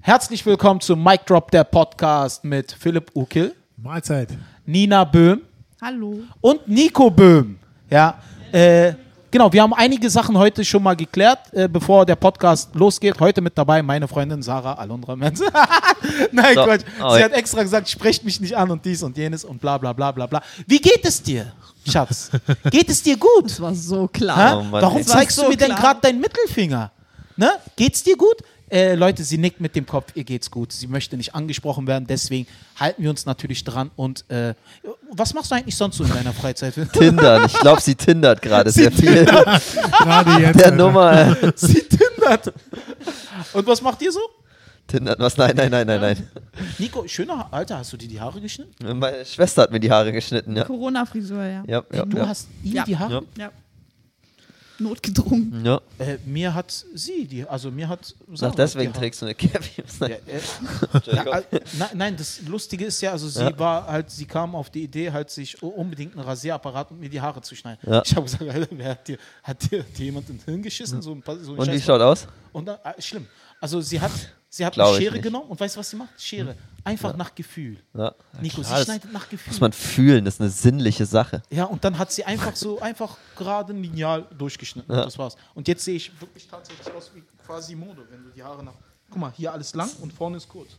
Herzlich willkommen zu Mic Drop, der Podcast mit Philipp Ukil, Mahlzeit. Nina Böhm Hallo. und Nico Böhm. Ja, äh, genau, wir haben einige Sachen heute schon mal geklärt, äh, bevor der Podcast losgeht. Heute mit dabei meine Freundin Sarah Alondra Menz. Nein, So. Quatsch. Oh, Sie hat extra gesagt, sprecht mich nicht an und dies und jenes und bla bla bla bla bla. Wie geht es dir, Schatz? Geht es dir gut? Das war so klar. Oh Mann, Warum zeigst du so mir denn klar. gerade deinen Mittelfinger? Ne? Geht's dir gut? Äh, Leute, sie nickt mit dem Kopf, ihr geht's gut. Sie möchte nicht angesprochen werden, deswegen halten wir uns natürlich dran. Und äh, was machst du eigentlich sonst so in deiner Freizeit? Tindern. Ich glaube, sie tindert gerade sehr viel. Gerade jetzt. Der Alter. Nummer. sie tindert. Und was macht ihr so? Tindert was? Nein, nein, nein, nein, nein. Nico, schöner Alter, hast du dir die Haare geschnitten? Meine Schwester hat mir die Haare geschnitten, ja. Corona-Frisur, ja. Ja, ja, du ja. hast ihm Ja. die Haare? Ja. Notgedrungen. ja. Äh, mir hat sie die, also mir hat Sarah Ach, deswegen trägst du eine Cappy. Ja, äh, ja, äh, nein, nein, das Lustige ist ja, also sie Ja. war halt, sie kam auf die Idee, halt sich unbedingt einen Rasierapparat und mir die Haare zu schneiden. Ja. Ich habe gesagt, Alter, wer hat dir, hat dir, dir jemand ins Hirn geschissen? So ein, paar- so ein Und wie Scheiß- schaut aus? Und dann, äh, schlimm. Also sie hat, sie hat Glaub eine Schere genommen und weißt du, was sie macht? Schere. Einfach nach Gefühl. Ja. Nico, Klar, sie schneidet nach Gefühl. muss man fühlen, das ist eine sinnliche Sache. Ja, und dann hat sie einfach so, einfach gerade ein Lineal durchgeschnitten. Ja. Und das war's. Und jetzt sehe ich wirklich tatsächlich aus wie quasi Mode, wenn du die Haare nach. Guck mal, hier alles lang und vorne ist kurz.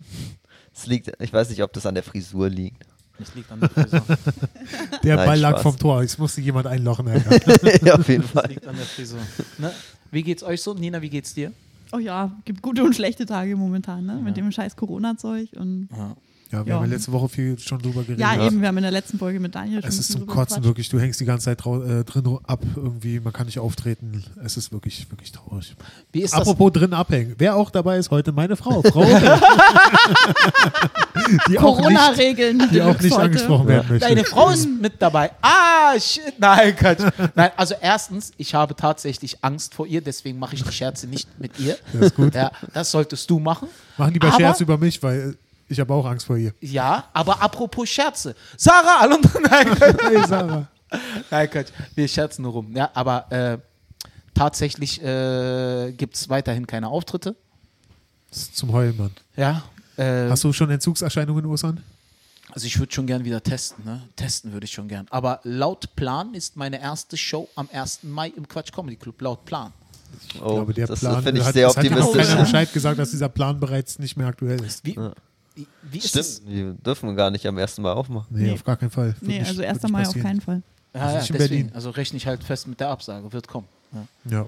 Es liegt, ich weiß nicht, ob das an der Frisur liegt. Das liegt an der Frisur. Der Nein, Ball lag Spaß. vom Tor. Es musste jemand einlochen. Ja, auf jeden Das Fall. liegt an der Frisur. Ne? Wie geht's euch so? Nina, wie geht's dir? Oh ja, gibt gute und schlechte Tage momentan, ne? Mit dem scheiß Corona-Zeug und. Ja, wir Ja. haben ja letzte Woche viel schon drüber geredet. Ja, eben, wir haben in der letzten Folge mit Daniel schon Es ist zum Kotzen gequatscht. wirklich. Du hängst die ganze Zeit äh, drin ab. Irgendwie, man kann nicht auftreten. Es ist wirklich, wirklich traurig. Wie ist das? Apropos drin abhängen. Wer auch dabei ist, heute meine Frau. Frau die auch nicht, Corona-Regeln. die auch nicht heute. angesprochen werden möchte. Deine Frau ist mit dabei. Ah, shit. Nein, Quatsch. Nein, also erstens, ich habe tatsächlich Angst vor ihr, deswegen mache ich die Scherze nicht mit ihr. Das ist gut. Ja, das solltest du machen. Machen lieber Aber- Scherz über mich, weil ich habe auch Angst vor ihr. Ja, aber apropos Scherze. Sarah, hallo. Nein, Hey Sarah. nein, Quatsch. Wir scherzen nur rum. Ja, aber äh, tatsächlich äh, gibt es weiterhin keine Auftritte. Das ist zum Heulen, Mann. Ja. Äh, Hast du schon Entzugserscheinungen, Ursan? Also ich würde schon gern wieder testen, ne? Testen würde ich schon gern. Aber laut Plan ist meine erste Show am 1. Mai im Quatsch Comedy Club. Laut Plan. Ich Oh, glaube, der das Plan finde ich hat, sehr es hat optimistisch. keiner Bescheid gesagt, dass dieser Plan bereits nicht mehr aktuell ist. Wie, wie, wie ist Stimmt, es? wir dürfen gar nicht am ersten Mal aufmachen. Nee, Nee. auf gar keinen Fall. Wird Nee, nicht- also wird 1. nicht Mai auf keinen Fall. Ja, ja, deswegen. Berlin. Also rechne ich halt fest mit der Absage. Wird kommen. Ja. Ja.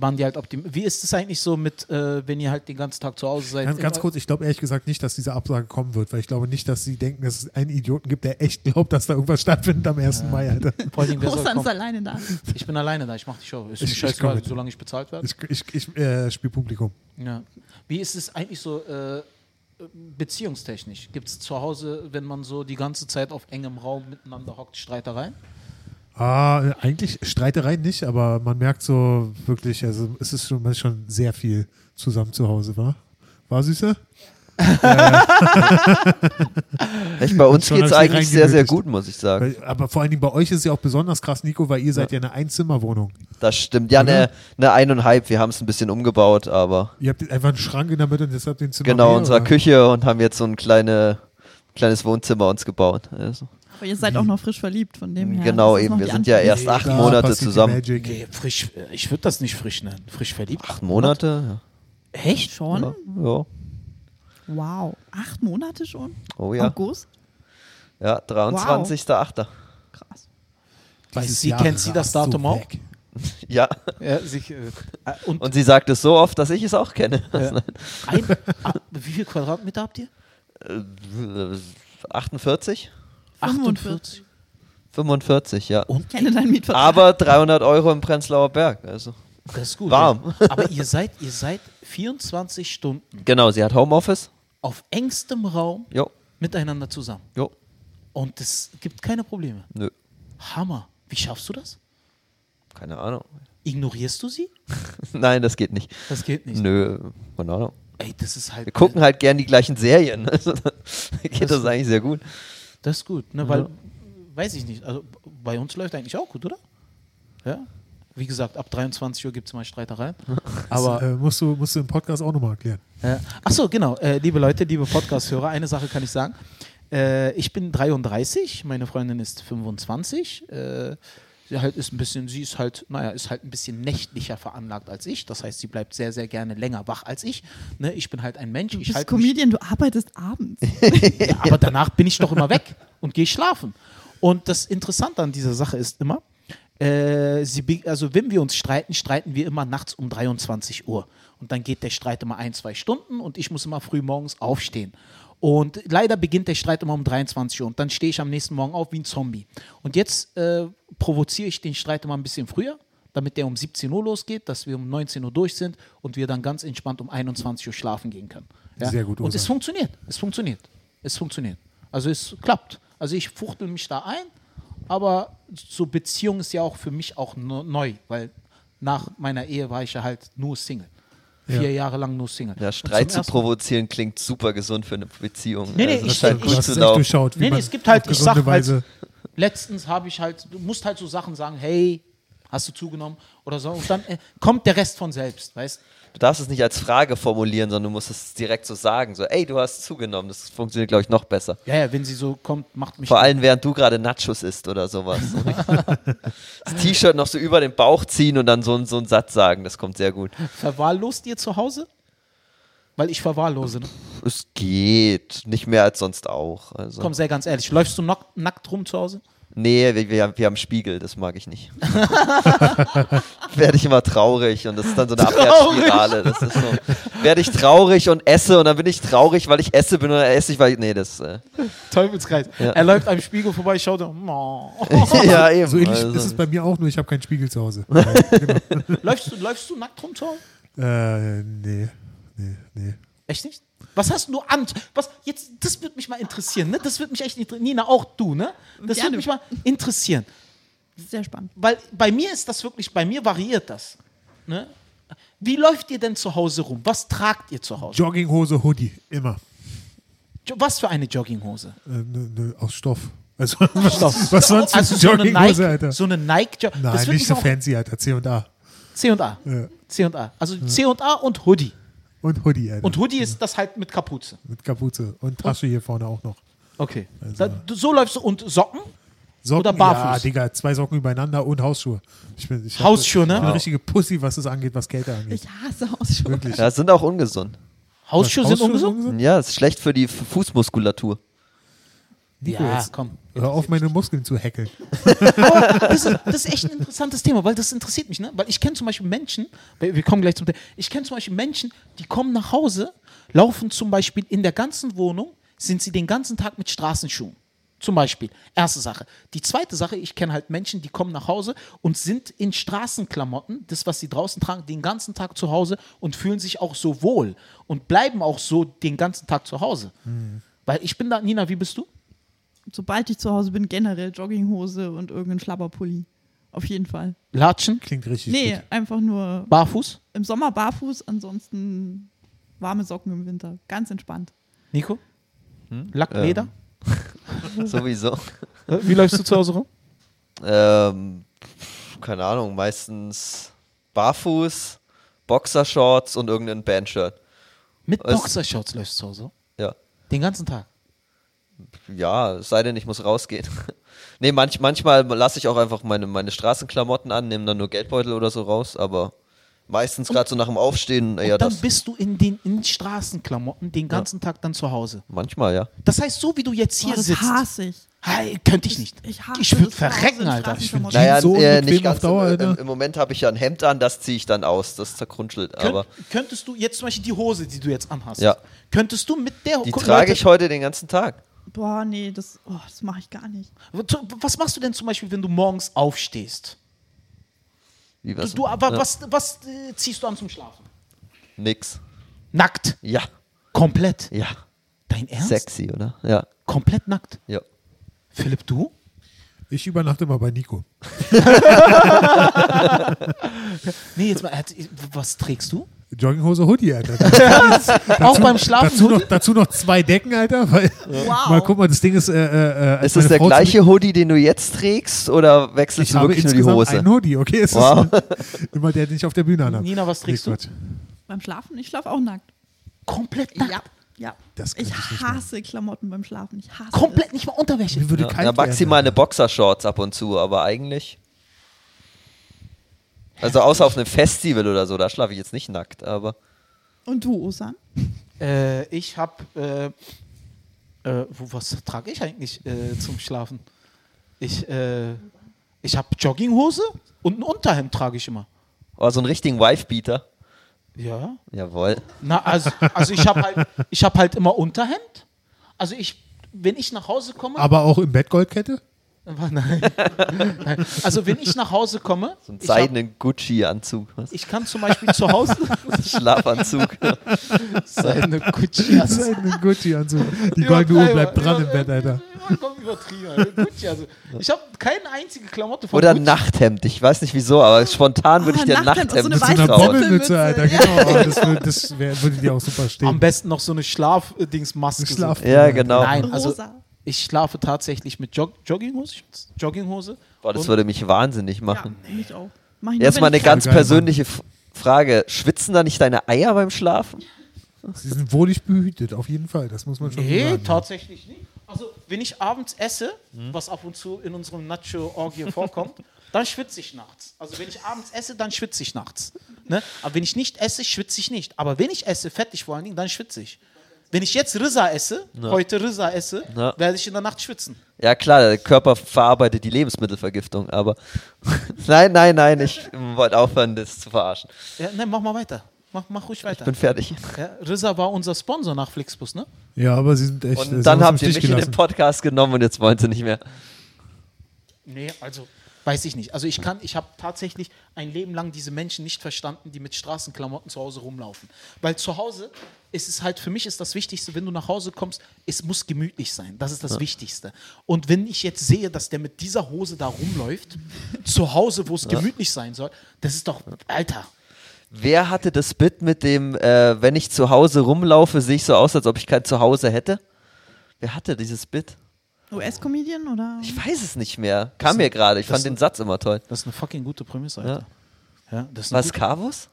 Waren die halt optim Wie ist es eigentlich so mit, äh, wenn ihr halt den ganzen Tag zu Hause seid? Ganz, ganz kurz, ich glaube ehrlich gesagt nicht, dass diese Absage kommen wird, weil ich glaube nicht, dass sie denken, dass es einen Idioten gibt, der echt glaubt, dass da irgendwas stattfindet am 1. Mai, Alter. Ostern ist alleine da. Ich bin alleine da, ich mache die Show. Ist mir Ich- ich scheißegal, solange ich bezahlt werde. Ich, ich, ich äh, spiele Publikum. Ja. Wie ist es eigentlich so äh, beziehungstechnisch? Gibt es zu Hause, wenn man so die ganze Zeit auf engem Raum miteinander hockt, Streitereien? Ah, eigentlich Streitereien nicht, aber man merkt so wirklich, also es ist schon, schon sehr viel zusammen zu Hause, war? War Süße? Echt, bei uns geht es eigentlich sehr, sehr gut, muss ich sagen. Weil, aber vor allen Dingen bei euch ist es ja auch besonders krass, Nico, weil ihr seid ja eine Einzimmerwohnung. Das stimmt. Ja, eine, eine eineinhalb. Wir haben es ein bisschen umgebaut, aber Ihr habt einfach einen Schrank in der Mitte und jetzt habt ihr ein Zimmer genau, mehr, unserer oder? Küche und haben jetzt so ein kleine, kleines Wohnzimmer uns gebaut. Also, Aber ihr seid auch noch frisch verliebt, von dem her. genau, eben. Wir sind ja erst acht Da Monate zusammen. Nee, frisch, äh, ich würde das nicht frisch nennen. Frisch verliebt. Acht Monate? Echt? Schon? Ja. ja. Wow. Acht Monate schon? Oh ja. August? Ja, 23.8. Krass. Weil Dieses sie Jahr kennt sie das rast so Datum auch. Ja. Ja, sich, äh, und Und sie sagt es so oft, dass ich es auch kenne. äh, ein, ah, wie viel Quadratmeter habt ihr? Äh, 48? 45. 45, ja. Und kenne deinen Mietvertrag. Aber 300 Euro im Prenzlauer Berg. Also. das ist gut. Warm. Ja. Aber ihr seid, ihr seid 24 Stunden Genau, sie hat Homeoffice. Auf engstem Raum Jo, miteinander zusammen. jo, Und es gibt keine Probleme. nö. Hammer. Wie schaffst du das? Keine Ahnung. Ignorierst du sie? Nein, das geht nicht. Das geht nicht. Nö, keine Ahnung. Ey, das ist halt. Wir gucken halt gern die gleichen Serien. Also, da geht das eigentlich sehr gut. Das ist gut, ne? Weil, weiß ich nicht. Also bei uns läuft eigentlich auch gut, oder? Ja. Wie gesagt, ab 23 Uhr gibt es mal Streitereien. Aber äh, musst, du, musst du im Podcast auch nochmal erklären. äh, ach so, genau, äh, liebe Leute, liebe Podcast-Hörer, eine Sache kann ich sagen. Äh, ich bin 33, meine Freundin ist 25. Äh, sie halt ist ein bisschen, sie ist halt, naja, ist halt ein bisschen nächtlicher veranlagt als ich. Das heißt, sie bleibt sehr, sehr gerne länger wach als ich. Ne? Ich bin halt ein Mensch. Du ich bist halt Comedian, du arbeitest abends. ja, aber danach bin ich doch immer weg und gehe schlafen. Und das Interessante an dieser Sache ist immer, äh, sie, also wenn wir uns streiten, streiten wir immer nachts um 23 Uhr. Und dann geht der Streit immer ein, zwei Stunden und ich muss immer früh morgens aufstehen. Und leider beginnt der Streit immer um 23 Uhr und dann stehe ich am nächsten Morgen auf wie ein Zombie. Und jetzt äh, provoziere ich den Streit immer ein bisschen früher, damit der um 17 Uhr losgeht, dass wir um 19 Uhr durch sind und wir dann ganz entspannt um 21 Uhr schlafen gehen können. Ja? Sehr gut, Und Osan. es funktioniert. Es funktioniert. Es funktioniert. Also es klappt. Also ich fuchtel mich da ein, aber so Beziehung ist ja auch für mich auch neu, weil nach meiner Ehe war ich ja halt nur Single. Ja. Vier Jahre lang nur Single. Ja, Streit zu provozieren klingt super gesund für eine Beziehung. Nee, nee, also, ich- scheint ich- zu durchschaut. wie Nee, nee, es gibt halt, ich gesunde sag halt, Weise. letztens habe ich halt, du musst halt so Sachen sagen, hey, hast du zugenommen oder so. Und dann äh, kommt der Rest von selbst, weißt Du darfst es nicht als Frage formulieren, sondern du musst es direkt so sagen. So, ey, du hast zugenommen. Das funktioniert, glaube ich, noch besser. Ja, ja, wenn sie so kommt, macht mich. Vor allem, während du gerade Nachos isst oder sowas. das T-Shirt noch so über den Bauch ziehen und dann so, so einen Satz sagen. Das kommt sehr gut. Verwahrlost ihr zu Hause? Weil ich verwahrlose. Ne? Es geht. Nicht mehr als sonst auch. Also. Komm, sehr ganz ehrlich. Läufst du nack, nackt rum zu Hause? Nee, wir, wir, haben, wir haben Spiegel, das mag ich nicht. Werde ich immer traurig und das ist dann so eine Abwärtsspirale. Das ist so. Werde ich traurig und esse und dann bin ich traurig, weil ich esse bin oder esse ich, weil ich. Nee, das. Äh, Teufelskreis. Ja. Er läuft am Spiegel vorbei, schaut und, oh. ja, eben. So ähnlich also, ist es bei mir auch, nur ich habe keinen Spiegel zu Hause. läufst, du, läufst du nackt rum Hause? äh, nee, nee, nee. Echt nicht? Was hast du an? Was, jetzt, das würde mich mal interessieren, ne? Das würde mich echt interessieren. Nina, auch du, ne? Das würde mich mal interessieren. Sehr spannend. Weil bei mir ist das wirklich, bei mir variiert das. Ne? Wie läuft ihr denn zu Hause rum? Was tragt ihr zu Hause? Jogginghose, Hoodie, immer. Jo- Was für eine Jogginghose? Äh, ne, ne, aus Stoff. Also, was, Stoff. was sonst also für so eine Jogginghose, Nike, Alter? So eine Nike jo Nein, nicht so fancy, Alter. C und A. C und A. Ja. C und A. Also C und A und Hoodie. Und Hoodie, Alter. Und Hoodie ist das halt mit Kapuze. Mit Kapuze. Und Tasche hier vorne auch noch. Okay. Also- Da, so läufst du und Socken? Socken, Oder barfuß? Ja, Digga, zwei Socken übereinander und Hausschuhe. Ich bin, ich hab- Hausschuhe, ne? Ich bin eine richtige Pussy, was das angeht, was Kälte angeht. Ich hasse Ausschuhe. Wirklich. ja, sind auch ungesund. Hausschuhe Was, sind Hausschuhe ungesund? Ja, ist schlecht für die Fußmuskulatur. Nico, Ja, jetzt komm. Hör auf, meine Muskeln zu hackeln. Das ist, das ist echt ein interessantes Thema, weil das interessiert mich, ne? Weil ich kenne zum Beispiel Menschen, wir wir kommen gleich zum Thema, ich kenne zum Beispiel Menschen, die kommen nach Hause, laufen zum Beispiel in der ganzen Wohnung, sind sie den ganzen Tag mit Straßenschuhen. Zum Beispiel. Erste Sache. Die zweite Sache, ich kenne halt Menschen, die kommen nach Hause und sind in Straßenklamotten, das, was sie draußen tragen, den ganzen Tag zu Hause und fühlen sich auch so wohl und bleiben auch so den ganzen Tag zu Hause. Weil ich bin da, Nina, wie bist du? Sobald ich zu Hause bin, generell Jogginghose und irgendein Schlabberpulli. Auf jeden Fall. Latschen, Klingt richtig Nee, gut. einfach nur barfuß? im Sommer barfuß, ansonsten warme Socken im Winter. Ganz entspannt. Nico? Hm? Lack, Ähm. Leder? Sowieso. Wie läufst du zu Hause rum? Ähm, keine Ahnung, meistens barfuß, Boxershorts und irgendein Bandshirt. Mit Boxershorts läufst du zu Hause? Ja. Den ganzen Tag? Ja, es sei denn, ich muss rausgehen. nee, manch, manchmal lasse ich auch einfach meine, meine Straßenklamotten an, nehme dann nur Geldbeutel oder so raus, aber meistens gerade so nach dem Aufstehen eher Und dann das. bist du in den in Straßenklamotten den ganzen Tag dann zu Hause. Manchmal, ja. Das heißt, so wie du jetzt hier Boah, das sitzt, hasse ich. hey, könnte ich nicht. Ich hasse ich würde verrecken, Alter. Straßenklamotten. Naja, so äh, nicht auf ganz. Dauer, im, im, Im Moment habe ich ja ein Hemd an, das ziehe ich dann aus. Das zerkrunschelt. Aber Könnt, könntest du jetzt zum Beispiel die Hose, die du jetzt anhast, Ja. könntest du mit der die Guck, trage Leute, ich heute den ganzen Tag. Boah, nee, das, oh, das mache ich gar nicht. Was machst du denn zum Beispiel, wenn du morgens aufstehst? Wie Du, was? du, aber ja. was, was äh, ziehst du an zum Schlafen? Nix. Nackt. Ja, Komplett. ja. Dein Ernst? Sexy, oder? Ja, Komplett nackt. ja. Philipp, du? Ich übernachte mal bei Nico. Nee, jetzt mal, was trägst du? Jogginghose, Hoodie, Alter. Auch beim Schlafen. dazu, noch, dazu noch zwei Decken, Alter. Weil, Wow. Mal guck mal, das Ding ist. Äh, äh, äh, Ist meine der Frau gleiche Hoodie, den du jetzt trägst oder wechselst Ich du habe wirklich nur die Hose? einen Hoodie, okay? Es Wow. ist immer der, den ich auf der Bühne anhabe. Nina, was trägst Nee, du? Beim Schlafen? Ich schlafe auch nackt. Komplett nackt. Ja. Ja. Das Ich ich hasse Klamotten beim Schlafen. Ich hasse Komplett nicht mal Unterwäsche. Ja, kalt ja, maximal eine. Boxershorts ab und zu, aber eigentlich. Also außer auf einem Festival oder so, da schlafe ich jetzt nicht nackt, aber. Und du, Osan? Äh, ich hab, äh, äh, was trage ich eigentlich äh, zum Schlafen? Ich, äh, ich habe Jogginghose und ein Unterhemd trage ich immer. Oh, so einen richtigen Wife-Beater. Ja. Jawohl. Na, also, also ich habe halt, ich hab halt immer Unterhemd. Also ich, wenn ich nach Hause komme, Aber auch im Bett Goldkette? Nein, nein. Also wenn ich nach Hause komme, So einen seidenen Gucci-Anzug. Ich kann zum Beispiel zu Hause Schlafanzug. seine Gucci Das ist ein Gucci-Anzug. Die goldene Uhr bleibt dran im Bett, Alter. Übertrieben. Gucci, also. Ich habe keine einzige Klamotte von Oder Gucci. Nachthemd. Ich weiß nicht wieso, aber spontan würde Ah, ich dir ein Nachthemd, Nachthemd so Mit eine so einer weiße trauen. Bommelmütze, Alter. Genau. Das würde das wär, würde dir auch super stehen. Am besten noch so eine Schlafdingsmaske. Eine Schlaf- Ja, genau. Nein, also Rosa. Ich schlafe tatsächlich mit Jog Jogginghose. Jogginghose. Boah, das würde mich wahnsinnig Ja, machen. mich auch. Mach ich nur, Jetzt wenn mal eine ich ganz persönliche F Frage. Schwitzen da nicht deine Eier beim Schlafen? Sie sind wohlig behütet, auf jeden Fall. Das muss man schon Nee, sagen. tatsächlich nicht. Also, wenn ich abends esse, Hm? was ab und zu in unserem Nacho-Orgie vorkommt, dann schwitze ich nachts. Also, wenn ich abends esse, dann schwitze ich nachts. Ne? Aber wenn ich nicht esse, schwitze ich nicht. Aber wenn ich esse, fettig vor allen Dingen, dann schwitze ich. Wenn ich jetzt Rissa esse, heute Rissa esse, Ja. werde ich in der Nacht schwitzen. Ja klar, der Körper verarbeitet die Lebensmittelvergiftung, aber nein, nein, nein, ich wollte aufhören, das zu verarschen. Ja, ne, mach mal weiter. Mach, mach ruhig Ich weiter. bin fertig. Ja, Rissa war unser Sponsor nach Flixbus, ne? Ja, aber sie sind echt. äh, Und sie dann haben im mich Stich in den gelassen. Podcast genommen und jetzt wollen sie nicht mehr. Nee, also weiß ich nicht. Also ich kann, ich habe tatsächlich ein Leben lang diese Menschen nicht verstanden, die mit Straßenklamotten zu Hause rumlaufen. Weil zu Hause ist es halt, für mich ist das Wichtigste, wenn du nach Hause kommst, es muss gemütlich sein. Das ist das Wichtigste. Und wenn ich jetzt sehe, dass der mit dieser Hose da rumläuft, zu Hause, wo es gemütlich sein soll, das ist doch, Alter. Wer hatte das Bit mit dem, äh, wenn ich zu Hause rumlaufe, sehe ich so aus, als ob ich kein Zuhause hätte? Wer hatte dieses Bit? US-Comedian oder? Ich weiß es nicht mehr. Kam mir gerade. Ich fand den Satz immer toll. Das ist eine fucking gute Prämisse, Alter. Ja. das ist Was, Carvus?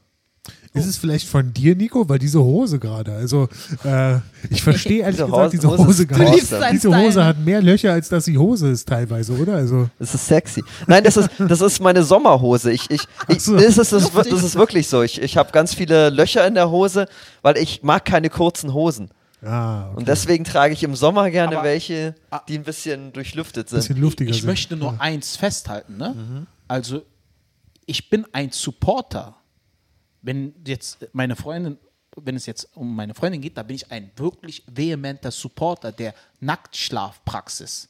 Ist es vielleicht von dir, Nico? Weil diese Hose gerade, also äh, ich verstehe ehrlich Diese gesagt Hose- diese Hose Hose seinen Diese Style, Hose hat mehr Löcher, als dass sie Hose ist teilweise, oder? Also Das ist sexy. Nein, das ist, das ist meine Sommerhose. Ich, ich, ich, so. das, ist, das, das ist wirklich so. Ich, ich habe ganz viele Löcher in der Hose, weil ich mag keine kurzen Hosen. Ah, okay. Und deswegen trage ich im Sommer gerne Aber- welche, Ah. die ein bisschen durchlüftet bisschen sind. luftiger ich sind. möchte nur eins festhalten, ne? Also, ich bin ein Supporter. Wenn jetzt meine Freundin, wenn es jetzt um meine Freundin geht, da bin ich ein wirklich vehementer Supporter der Nacktschlafpraxis.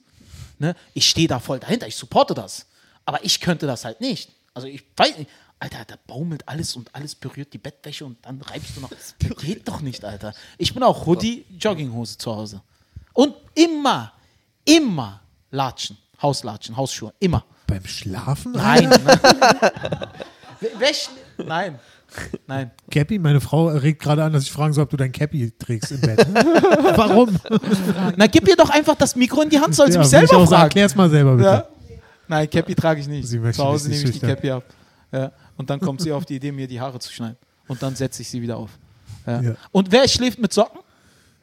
Ne? Ich stehe da voll dahinter, ich supporte das. Aber ich könnte das halt nicht. Also ich weiß nicht. Alter, da baumelt alles und alles berührt die Bettwäsche und dann reibst du noch. Das geht doch nicht, Alter. Ich bin auch Hoodie, Jogginghose zu Hause. Und immer, immer Latschen, Hauslatschen, Hausschuhe, immer. Beim Schlafen? Nein. ne? Wer schli- Nein. Nein. Cappy, meine Frau regt gerade an, dass ich fragen soll, ob du dein Cappy trägst im Bett. Warum? Na, gib ihr doch einfach das Mikro in die Hand, soll sie mich will ich selber auch fragen. Erklär's mal selber bitte. Ja? Nein, Cappy trage ich nicht. Sie Zu Hause nehme ich die. Cappy ab. Ja. Und dann kommt sie auf die Idee, mir die Haare zu schneiden. Und dann setze ich sie wieder auf. Ja. Ja. Und wer schläft mit Socken?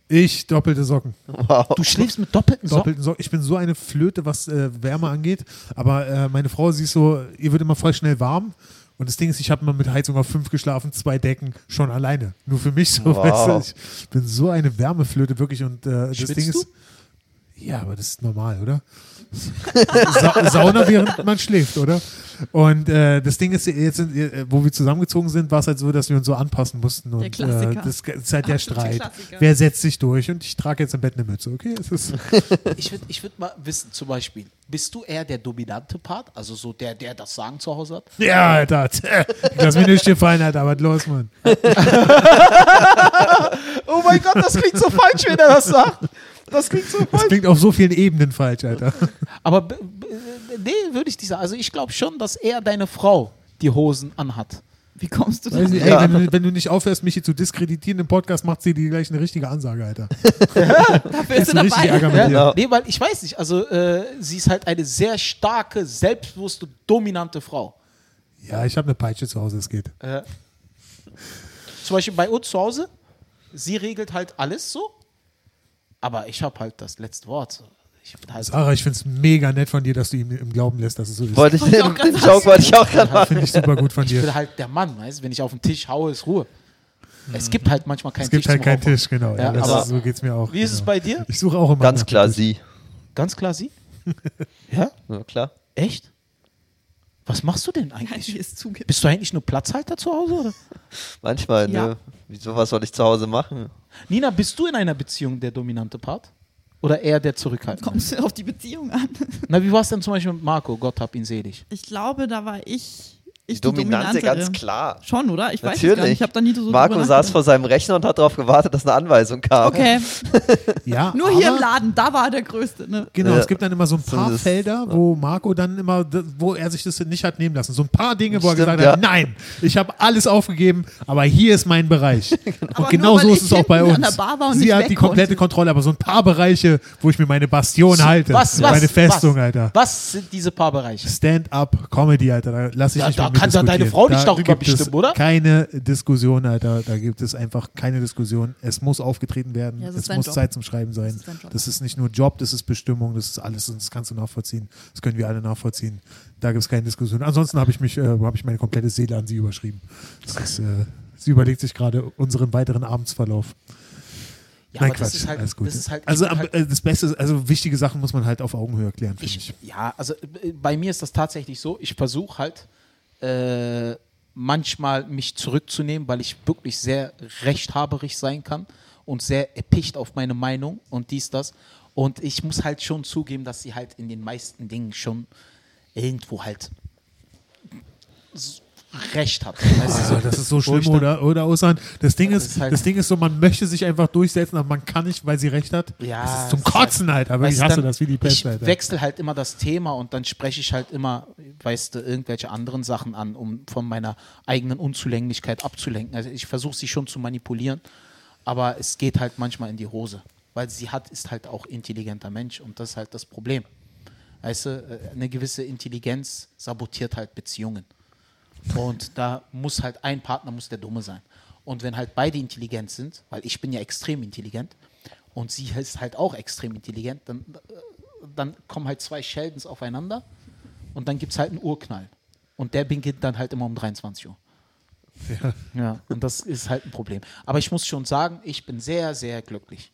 Ich doppelte Socken. Wow. Du schläfst mit doppelten Socken? Doppelten Socken. Ich bin so eine Flöte, was äh, Wärme angeht. Aber äh, meine Frau, sie ist so, ihr wird immer voll schnell warm. Und das Ding ist, ich habe mal mit Heizung auf fünf geschlafen, zwei Decken, schon alleine. Nur für mich so, Wow. weißt du, ich bin so eine Wärmeflöte, wirklich. Und äh, das Schwitzt Ding du? ist. Ja, aber das ist normal, oder? Sa Sauna, während man schläft, oder? Und äh, das Ding ist, jetzt, sind, äh, wo wir zusammengezogen sind, war es halt so, dass wir uns so anpassen mussten. Und. Äh, das ist halt der Absolute Streit. Wer setzt sich durch? Und ich trage jetzt im Bett eine Mütze, okay? Es ist, Ich würde ich würd mal wissen, zum Beispiel, bist du eher der dominante Part? Also so der, der das Sagen zu Hause hat? ja, Alter. Lass mich nicht gefallen, Alter. Was los, Mann? Oh mein Gott, das klingt so falsch, wenn er das sagt. Das klingt so Das klingt auf so vielen Ebenen falsch, Alter. Aber b- nee, würde ich nicht sagen. Also ich glaube schon, dass eher deine Frau die Hosen anhat. Wie kommst du da? Weiß nicht, Ja. ey, wenn, du, wenn du nicht aufhörst, mich hier zu diskreditieren im Podcast, macht sie dir gleich eine richtige Ansage, Alter. Dafür ist Ist du richtig dabei. Ärger mit Ja, dir. Nee, weil ich weiß nicht, also äh, sie ist halt eine sehr starke, selbstbewusste, dominante Frau. Ja, ich habe eine Peitsche zu Hause, es geht. Äh, zum Beispiel bei uns zu Hause, sie regelt halt alles so, aber ich habe halt das letzte Wort. Ich halt, Sarah, ich finde es mega nett von dir, dass du ihm im Glauben lässt, dass es so ist. Wollte ich, Wollte ich auch den, den. Joke wollte ich auch gerade machen. Finde ich super gut von ich dir. bin halt der Mann, weißt du, wenn ich auf den Tisch haue, ist Ruhe. Es gibt halt manchmal keinen Es gibt Tisch halt keinen. Tisch, genau. Ja, Ja, aber- ist, so geht es mir auch. Wie ist es genau. bei dir? Ich suche auch immer. Ganz klar Tisch. sie. Ganz klar sie? Ja? Ja, klar. Echt? Was machst du denn eigentlich? zugeben. Bist du eigentlich nur Platzhalter zu Hause? Oder? Manchmal, Ja. ne? Wieso, was soll ich zu Hause machen? Nina, bist du in einer Beziehung der dominante Part? Oder eher der zurückhaltende? Kommst du auf die Beziehung an? Na, wie war es denn zum Beispiel mit Marco? Gott hab ihn selig. Ich glaube, da war ich, ich Die Dominante, ganz Dominantere. klar. Schon, oder? Ich weiß es Natürlich. gar nicht. Ich habe da nie so Marco saß vor seinem Rechner und hat darauf gewartet, dass eine Anweisung kam. Okay, Ja, nur hier im Laden, da war er der Größte. Ne? Genau, Ja. es gibt dann immer so ein paar Zumindest, Felder, wo Marco dann immer, wo er sich das nicht hat nehmen lassen. So ein paar Dinge, wo er Stimmt, gesagt ja. hat, nein, ich habe alles aufgegeben, aber hier ist mein Bereich. Aber Und genau so ist es auch bei uns. Sie hat die komplette konnte. Kontrolle, aber so ein paar Bereiche, wo ich mir meine Bastion halte. Was, was, meine Festung, was, Alter. Was sind diese paar Bereiche? Stand-up-Comedy, Alter. Da lass ich Ja, nicht da kann ja deine. Frau nicht Da darüber gibt es bestimmen, oder? Keine Diskussion, Alter. Da gibt es einfach keine Diskussion. Es muss aufgetreten werden. Ja, es muss Job. Zeit zum Schreiben sein. Das ist. Das ist nicht nur Job, das ist Bestimmung, das ist alles. und Das kannst du nachvollziehen. Das können wir alle nachvollziehen. Da gibt es keine Diskussion. Ansonsten habe ich mich, äh, habe ich meine komplette Seele an sie überschrieben. Das ist, äh, sie überlegt sich gerade unseren weiteren Abendsverlauf. Ja, Nein, aber das Quatsch, ist halt, alles gut. Das ist halt, also halt, äh, das Beste, also wichtige Sachen muss man halt auf Augenhöhe klären, finde ich. ich, ja, also äh, bei mir ist das tatsächlich so, ich versuche halt äh, manchmal mich zurückzunehmen, weil ich wirklich sehr rechthaberig sein kann und sehr erpicht auf meine Meinung und dies, das. Und ich muss halt schon zugeben, dass sie halt in den meisten Dingen schon irgendwo halt recht hat. Weißt du, so. Das ist so schlimm, oder, oder Osan? Das Ding ist, ist halt- das Ding ist so, man möchte sich einfach durchsetzen, aber man kann nicht, weil sie recht hat. Ja, das ist zum ist Kotzen halt, aber ich hasse dann- das wie die Pest, Ich Alter. wechsle halt immer das Thema und dann spreche ich halt immer, weißt du, irgendwelche anderen Sachen an, um von meiner eigenen Unzulänglichkeit abzulenken. Also ich versuche sie schon zu manipulieren, aber es geht halt manchmal in die Hose, weil sie hat, ist halt auch intelligenter Mensch und das ist halt das Problem. Weißt du, äh, eine gewisse Intelligenz sabotiert halt Beziehungen. Und da muss halt ein Partner muss der Dumme sein. Und wenn halt beide intelligent sind, weil ich bin ja extrem intelligent und sie ist halt auch extrem intelligent, dann, dann kommen halt zwei Sheldons aufeinander und dann gibt es halt einen Urknall. Und der beginnt dann halt immer um 23 Uhr. Ja. Ja, und das ist halt ein Problem. Aber ich muss schon sagen, ich bin sehr, sehr glücklich.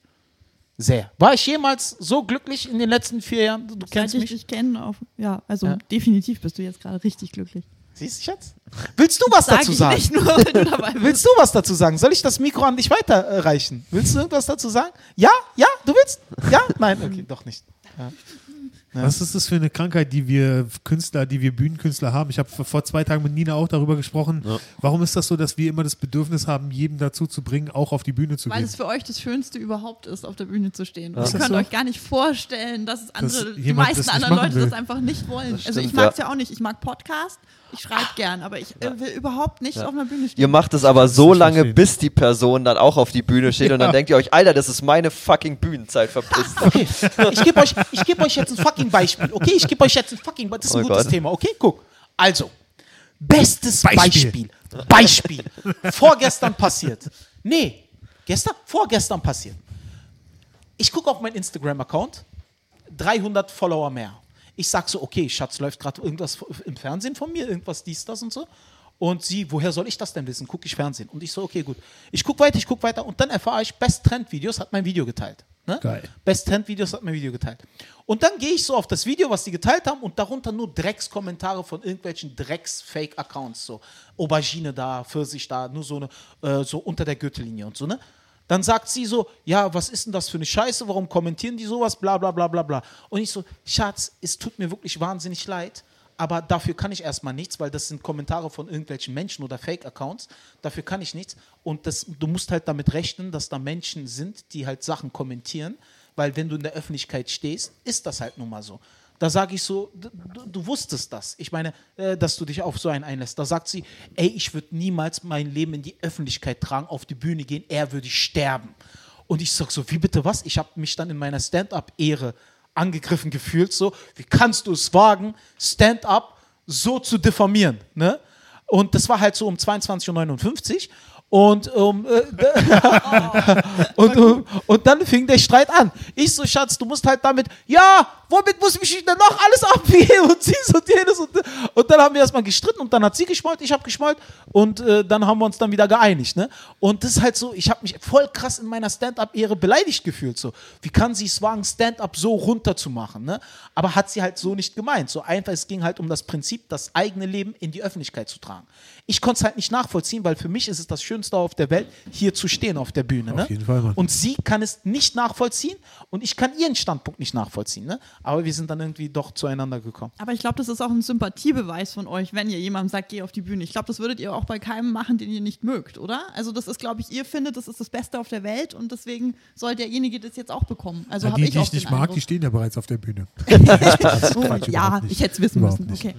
Sehr. War ich jemals so glücklich in den letzten vier Jahren? Du Seit kennst ich mich. dich kenne, ja, also Ja. definitiv bist du jetzt gerade richtig glücklich. Siehst du, Schatz? Willst du was Sag dazu ich sagen? nicht nur, weil du dabei bist. Willst du was dazu sagen? Soll ich das Mikro an dich weiterreichen? Willst du irgendwas dazu sagen? Ja? Ja? Du willst? Ja? Nein? Okay, doch nicht. Ja. Was ist das für eine Krankheit, die wir Künstler, die wir Bühnenkünstler haben? Ich habe vor- zwei Tagen mit Nina auch darüber gesprochen. Warum ist das so, dass wir immer das Bedürfnis haben, jeden dazu zu bringen, auch auf die Bühne zu Weil gehen? es für euch das Schönste überhaupt ist, auf der Bühne zu stehen. Ist ihr könnt so? euch gar nicht vorstellen, dass es andere, die jemand meisten anderen Leute will. das einfach nicht wollen. also ich stimmt, mag es ja. ja. auch nicht. Ich mag Podcast, ich schreibe gern, aber ich äh, will überhaupt nicht auf einer Bühne stehen. Ihr macht es aber so lange, verstehen. bis die Person dann auch auf die Bühne steht und dann Ja. denkt ihr euch, Alter, das ist meine fucking Bühnenzeit, verpisst. Okay, ich gebe euch, ich geb euch jetzt ein fucking Beispiel. Okay, ich gebe euch jetzt ein fucking Beispiel. Das ist ein Oh gutes Gott. Thema. Okay, guck. Also, bestes Beispiel. Beispiel. Beispiel. Vorgestern passiert. Nee, gestern? Vorgestern passiert. Ich gucke auf meinen Instagram-Account, 300 Follower mehr. Ich sag so, okay, Schatz, läuft gerade irgendwas im Fernsehen von mir, irgendwas dies, das und so. Und sie, woher soll ich das denn wissen? Gucke ich Fernsehen. Und ich so, okay, gut. Ich gucke weiter, ich gucke weiter. Und dann erfahre ich, Best Trend Videos hat mein Video geteilt. Ne? Geil. Best Trend Videos hat mein Video geteilt. Und dann gehe ich so auf das Video, was die geteilt haben, und darunter nur Dreckskommentare von irgendwelchen Drecks-Fake-Accounts. So Aubergine da, Pfirsich da, nur so, eine, äh, so unter der Gürtellinie und so, ne? Dann sagt sie so, ja, was ist denn das für eine Scheiße? Warum kommentieren die sowas? Bla bla bla bla bla. Und ich so, Schatz, es tut mir wirklich wahnsinnig leid, aber dafür kann ich erstmal nichts, weil das sind Kommentare von irgendwelchen Menschen oder Fake-Accounts. Dafür kann ich nichts. Und das, du musst halt damit rechnen, dass da Menschen sind, die halt Sachen kommentieren, weil wenn du in der Öffentlichkeit stehst, ist das halt nun mal so. Da sage ich so, du, du, wusstest das. Ich meine, äh, dass du dich auf so einen einlässt. Da sagt sie, ey, ich würde niemals mein Leben in die Öffentlichkeit tragen, auf die Bühne gehen, er würde sterben. Und ich sag so, wie bitte was? Ich habe mich dann in meiner Stand-up-Ehre angegriffen gefühlt, so, wie kannst du es wagen, Stand-up so zu diffamieren, ne? Und das war halt so um 22.59 Uhr und, um, äh, und, um, und dann fing der Streit an. Ich so, Schatz, du musst halt damit, ja, womit muss ich mich denn noch alles abwählen und dies und jenes. Und, und dann haben wir erstmal gestritten und dann hat sie geschmollt, ich habe geschmollt und äh, dann haben wir uns dann wieder geeinigt. Ne? Und das ist halt so, ich habe mich voll krass in meiner Stand-Up-Ehre beleidigt gefühlt. So. Wie kann sie es wagen, Stand-Up so runterzumachen? Ne? Aber hat sie halt so nicht gemeint. So einfach, es ging halt um das Prinzip, das eigene Leben in die Öffentlichkeit zu tragen. Ich konnte es halt nicht nachvollziehen, weil für mich ist es das Schönste auf der Welt, hier zu stehen auf der Bühne. Ne? Auf jeden Fall, Mann. Und sie kann es nicht nachvollziehen und ich kann ihren Standpunkt nicht nachvollziehen. Ne? Aber wir sind dann irgendwie doch zueinander gekommen. Aber ich glaube, das ist auch ein Sympathiebeweis von euch, wenn ihr jemandem sagt, geh auf die Bühne. Ich glaube, das würdet ihr auch bei keinem machen, den ihr nicht mögt, oder? Also das ist, glaube ich, ihr findet, das ist das Beste auf der Welt und deswegen soll derjenige das jetzt auch bekommen. Also Ja, habe ich die ich nicht mag, Eindruck. die stehen ja bereits auf der Bühne. Oh, ja, ich hätte es wissen Überhaupt müssen. nicht. Okay.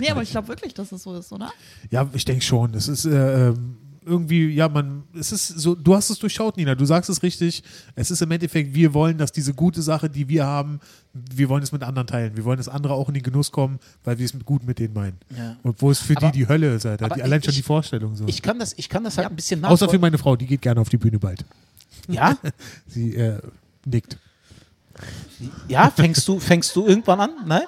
Nee, aber ich glaube wirklich, dass es so ist, oder? Ja, ich denke schon. Es ist äh, ähm, irgendwie, ja, man, es ist so, du hast es durchschaut, Nina, du sagst es richtig. Es ist im Endeffekt, wir wollen, dass diese gute Sache, die wir haben, wir wollen es mit anderen teilen. Wir wollen, dass andere auch in den Genuss kommen, weil wir es mit gut mit denen meinen. Ja. Und wo es für Aber- die die Hölle ist, Alter. Die, allein ich- schon die Vorstellung so. Ich kann das, ich kann das halt ein bisschen Außer für nachvollziehen. meine Frau, die geht gerne auf die Bühne bald. Ja? Sie äh, nickt. Ja, fängst du, fängst du irgendwann an? Nein?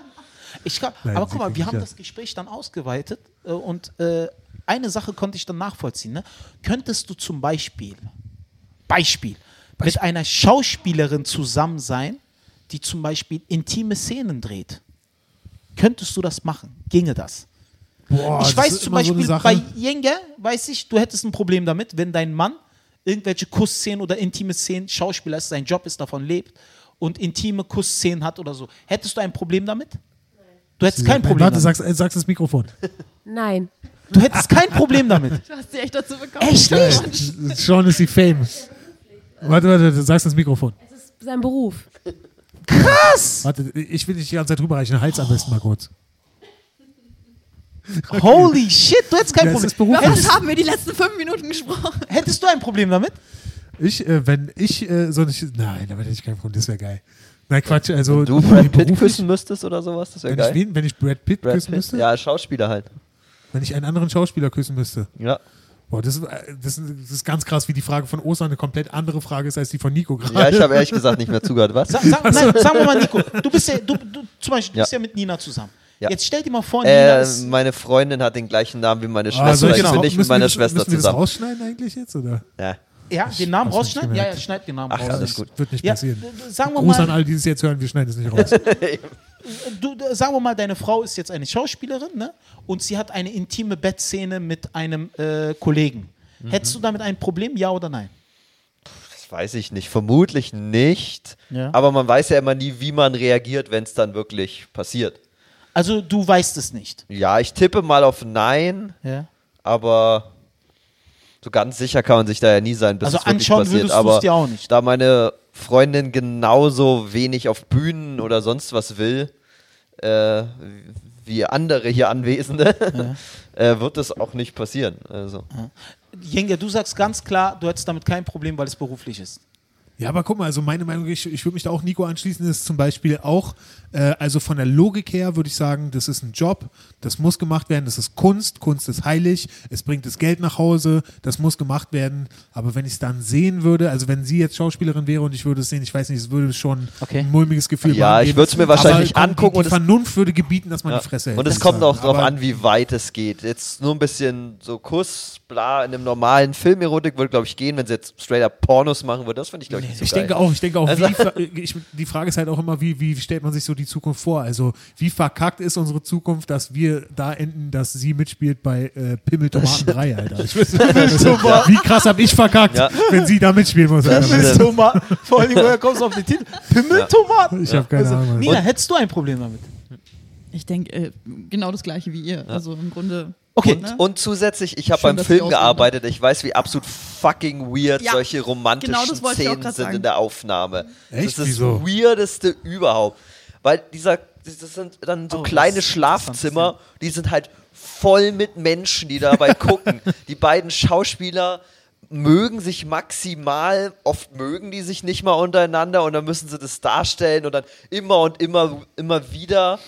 Ich glaub, Nein, aber guck mal, wir haben das Gespräch dann ausgeweitet äh, und äh, eine Sache konnte ich dann nachvollziehen. Ne? Könntest du zum Beispiel, Beispiel, mit einer Schauspielerin zusammen sein, die zum Beispiel intime Szenen dreht? Könntest du das machen? Ginge das? Boah, ich das weiß zum so Beispiel Sache. bei Jenge, weiß ich, du hättest ein Problem damit, wenn dein Mann irgendwelche Kussszenen oder intime Szenen, Schauspieler ist, sein Job ist, davon lebt und intime Kussszenen hat oder so. Hättest du ein Problem damit? Du hättest kein Problem Warte, damit. sag's, äh, sag's ins Mikrofon. Nein. Du hättest kein Problem damit. Du hast sie echt dazu bekommen. Echt nicht? Sean ist die famous. Warte, warte, du sagst ins Mikrofon. Es ist sein Beruf. Krass! Warte, ich will dich die ganze Zeit rüberreichen. Den Hals am besten mal kurz. Holy shit, du hättest kein Ja, es Problem. ist Beruf. Über was Hättest, haben wir die letzten fünf Minuten gesprochen? hättest du ein Problem damit? Ich, äh, wenn ich äh, so nicht. Nein, damit hätte ich kein Problem, das wäre geil. Nein, Quatsch, also. Du Brad Pitt beruflich- küssen müsstest oder sowas, das wäre Wenn ich, geil. wen, wenn ich Brad Pitt Brad küssen Pitt. müsste? Ja, Schauspieler halt. Wenn ich einen anderen Schauspieler küssen müsste. Ja. Boah, das, ist- äh, das, ist- das ist ganz krass, wie die Frage von Ostern eine komplett andere Frage ist als die von Nico gerade. Ja, ich habe ehrlich gesagt nicht mehr zugehört. Was? Sa sag, nein, sagen wir mal, Nico, du bist ja, du, du, zum Beispiel, du Ja. bist ja mit Nina zusammen. Ja. Jetzt stell dir mal vor, Nina Äh, ist. meine Freundin hat den gleichen Namen wie meine Ah, Schwester. soll ich genau. bin nicht mit meiner wir das, Schwester müssen wir das zusammen. rausschneiden eigentlich jetzt? Oder? Ja. Ja, den Namen rausschneiden? Ja, ja, schneid den Namen Ach, raus. alles gut. Wird nicht Ja, passieren. sagen wir Gruß an mal, alle, die es jetzt hören, wir schneiden es nicht raus. du, sagen wir mal, deine Frau ist jetzt eine Schauspielerin, ne? Und sie hat eine intime Bettszene mit einem äh, Kollegen. Mhm. Hättest du damit ein Problem, ja oder nein? Das weiß ich nicht. Vermutlich nicht. Ja. Aber man weiß ja immer nie, wie man reagiert, wenn es dann wirklich passiert. Also du weißt es nicht. Ja, ich tippe mal auf Nein, Ja. aber so ganz sicher kann man sich da ja nie sein, bis Also es wirklich passiert. aber dir auch nicht. da meine Freundin genauso wenig auf Bühnen oder sonst was will, äh, wie andere hier Anwesende, äh, wird das auch nicht passieren. Also. Jenga, du sagst ganz klar, du hättest damit kein Problem, weil es beruflich ist. Ja, aber guck mal, also meine Meinung, ich, ich würde mich da auch Nico anschließen, ist zum Beispiel auch, äh, also von der Logik her würde ich sagen, das ist ein Job, das muss gemacht werden, das ist Kunst, Kunst ist heilig, es bringt das Geld nach Hause, das muss gemacht werden, aber wenn ich es dann sehen würde, also wenn sie jetzt Schauspielerin wäre und ich würde es sehen, ich weiß nicht, es würde schon Okay. ein mulmiges Gefühl Ja, machen ich geben. würd's mir wahrscheinlich aber angucken Die, und die es- Vernunft würde gebieten, dass man Ja. die Fresse hält. Und es kommt auch Aber- an, wie weit es geht. Jetzt nur ein bisschen so Kuss, bla, in einem normalen Filmerotik würde, glaube ich, gehen. Wenn sie jetzt straight up Pornos machen würde, das finde ich, glaube ich, nicht so Ich geil. denke auch, ich denke auch, Also- wie, ver- ich, die Frage ist halt auch immer, wie, wie stellt man sich so die Zukunft vor? Also, wie verkackt ist unsere Zukunft, dass wir da enden, dass sie mitspielt bei äh, Pimmel Tomaten 3, Alter? Ich weiß, wie krass hab ich verkackt, Ja. wenn sie da mitspielen muss? Stimmt. Tomaten. Vor allem, woher kommst du auf den Titel? Pimmeltomaten. Ich habe keine Also, Ahnung. Nina, hättest du ein Problem damit? Ich denke, äh, genau das gleiche wie ihr. Also im Grunde. Okay, ne? Und zusätzlich, ich habe beim Film Sie auswählen. gearbeitet, ich weiß, wie absolut fucking weird Ja, solche romantischen genau ich Szenen sind sagen. in der Aufnahme. Echt? Das ist Wieso? das Weirdeste überhaupt. Weil dieser das sind dann so Oh, kleine Schlafzimmer, die sind halt voll mit Menschen, die dabei gucken. Die beiden Schauspieler mögen sich maximal, oft mögen die sich nicht mal untereinander und dann müssen sie das darstellen und dann immer und immer, immer wieder.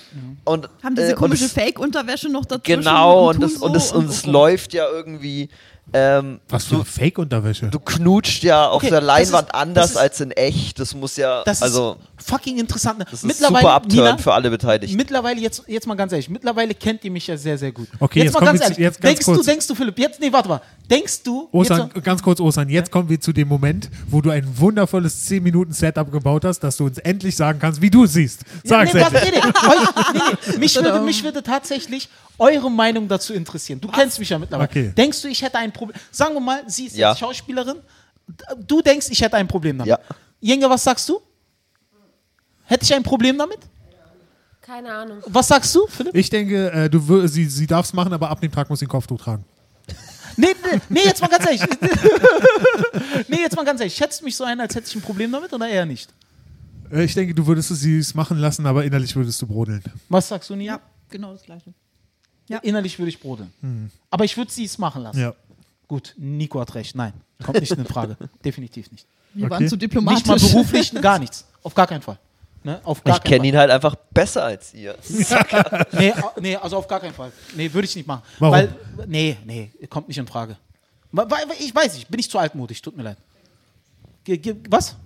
Und, Haben diese äh, und komische Fake-Unterwäsche noch dazwischen. Genau, und, tun das, so und, das, und es läuft ja irgendwie. Ähm, Was für Fake-Unterwäsche. du knutscht ja auf Okay, der Leinwand ist- anders ist- als in echt. Das muss ja. Das also, ist fucking interessant. das ist mittlerweile, super abturn Nina, für alle Beteiligten. Mittlerweile, jetzt, jetzt mal ganz ehrlich, mittlerweile kennt ihr mich ja sehr, sehr gut. Okay, jetzt, jetzt mal ganz zu- ehrlich. jetzt ganz denkst du, kurz. denkst du, Philipp, jetzt, nee, warte mal. Denkst du, Osan, jetzt, ganz kurz, Osan, jetzt kommen wir zu dem Moment, wo du ein wundervolles 10-Minuten-Setup gebaut hast, dass du uns endlich sagen kannst, wie du es siehst. Sag's nee, endlich. nee, nee, Eu- nee, nee. Mich, würde, mich würde tatsächlich eure Meinung dazu interessieren. Du kennst mich ja mittlerweile. Okay. Denkst du, ich hätte ein Problem? Sagen wir mal, sie ist Ja. jetzt Schauspielerin. Du denkst, ich hätte ein Problem damit. Ja. Jenga, was sagst du? Hätte ich ein Problem damit? Keine Ahnung. Was sagst du, Philipp? Ich denke, äh, du sie, sie darf es machen, aber ab dem Tag muss sie ein Kopftuch tragen. Nee, nee, nee, jetzt mal ganz ehrlich. nee, jetzt mal ganz ehrlich. Schätzt du mich so ein, als hätte ich ein Problem damit oder eher nicht? Äh, ich denke, du würdest sie es machen lassen, aber innerlich würdest du brodeln. Was sagst du, Nia? Ja, genau das Gleiche. Innerlich würde ich brodeln. Aber ich würde sie es machen lassen. Ja. Gut, Nico hat recht. Nein, kommt nicht in Frage. Definitiv nicht. Wir Okay. waren zu diplomatisch. Nicht mal beruflich, gar nichts. Auf gar keinen Fall. Ne? Auf gar Ich kenne ihn halt einfach besser als ihr. Nee, nee, also auf gar keinen Fall. Nee, würde ich nicht machen. Warum? Weil, nee, nee, kommt nicht in Frage. Weil, weil ich weiß nicht, bin ich zu altmodisch, tut mir leid. Was?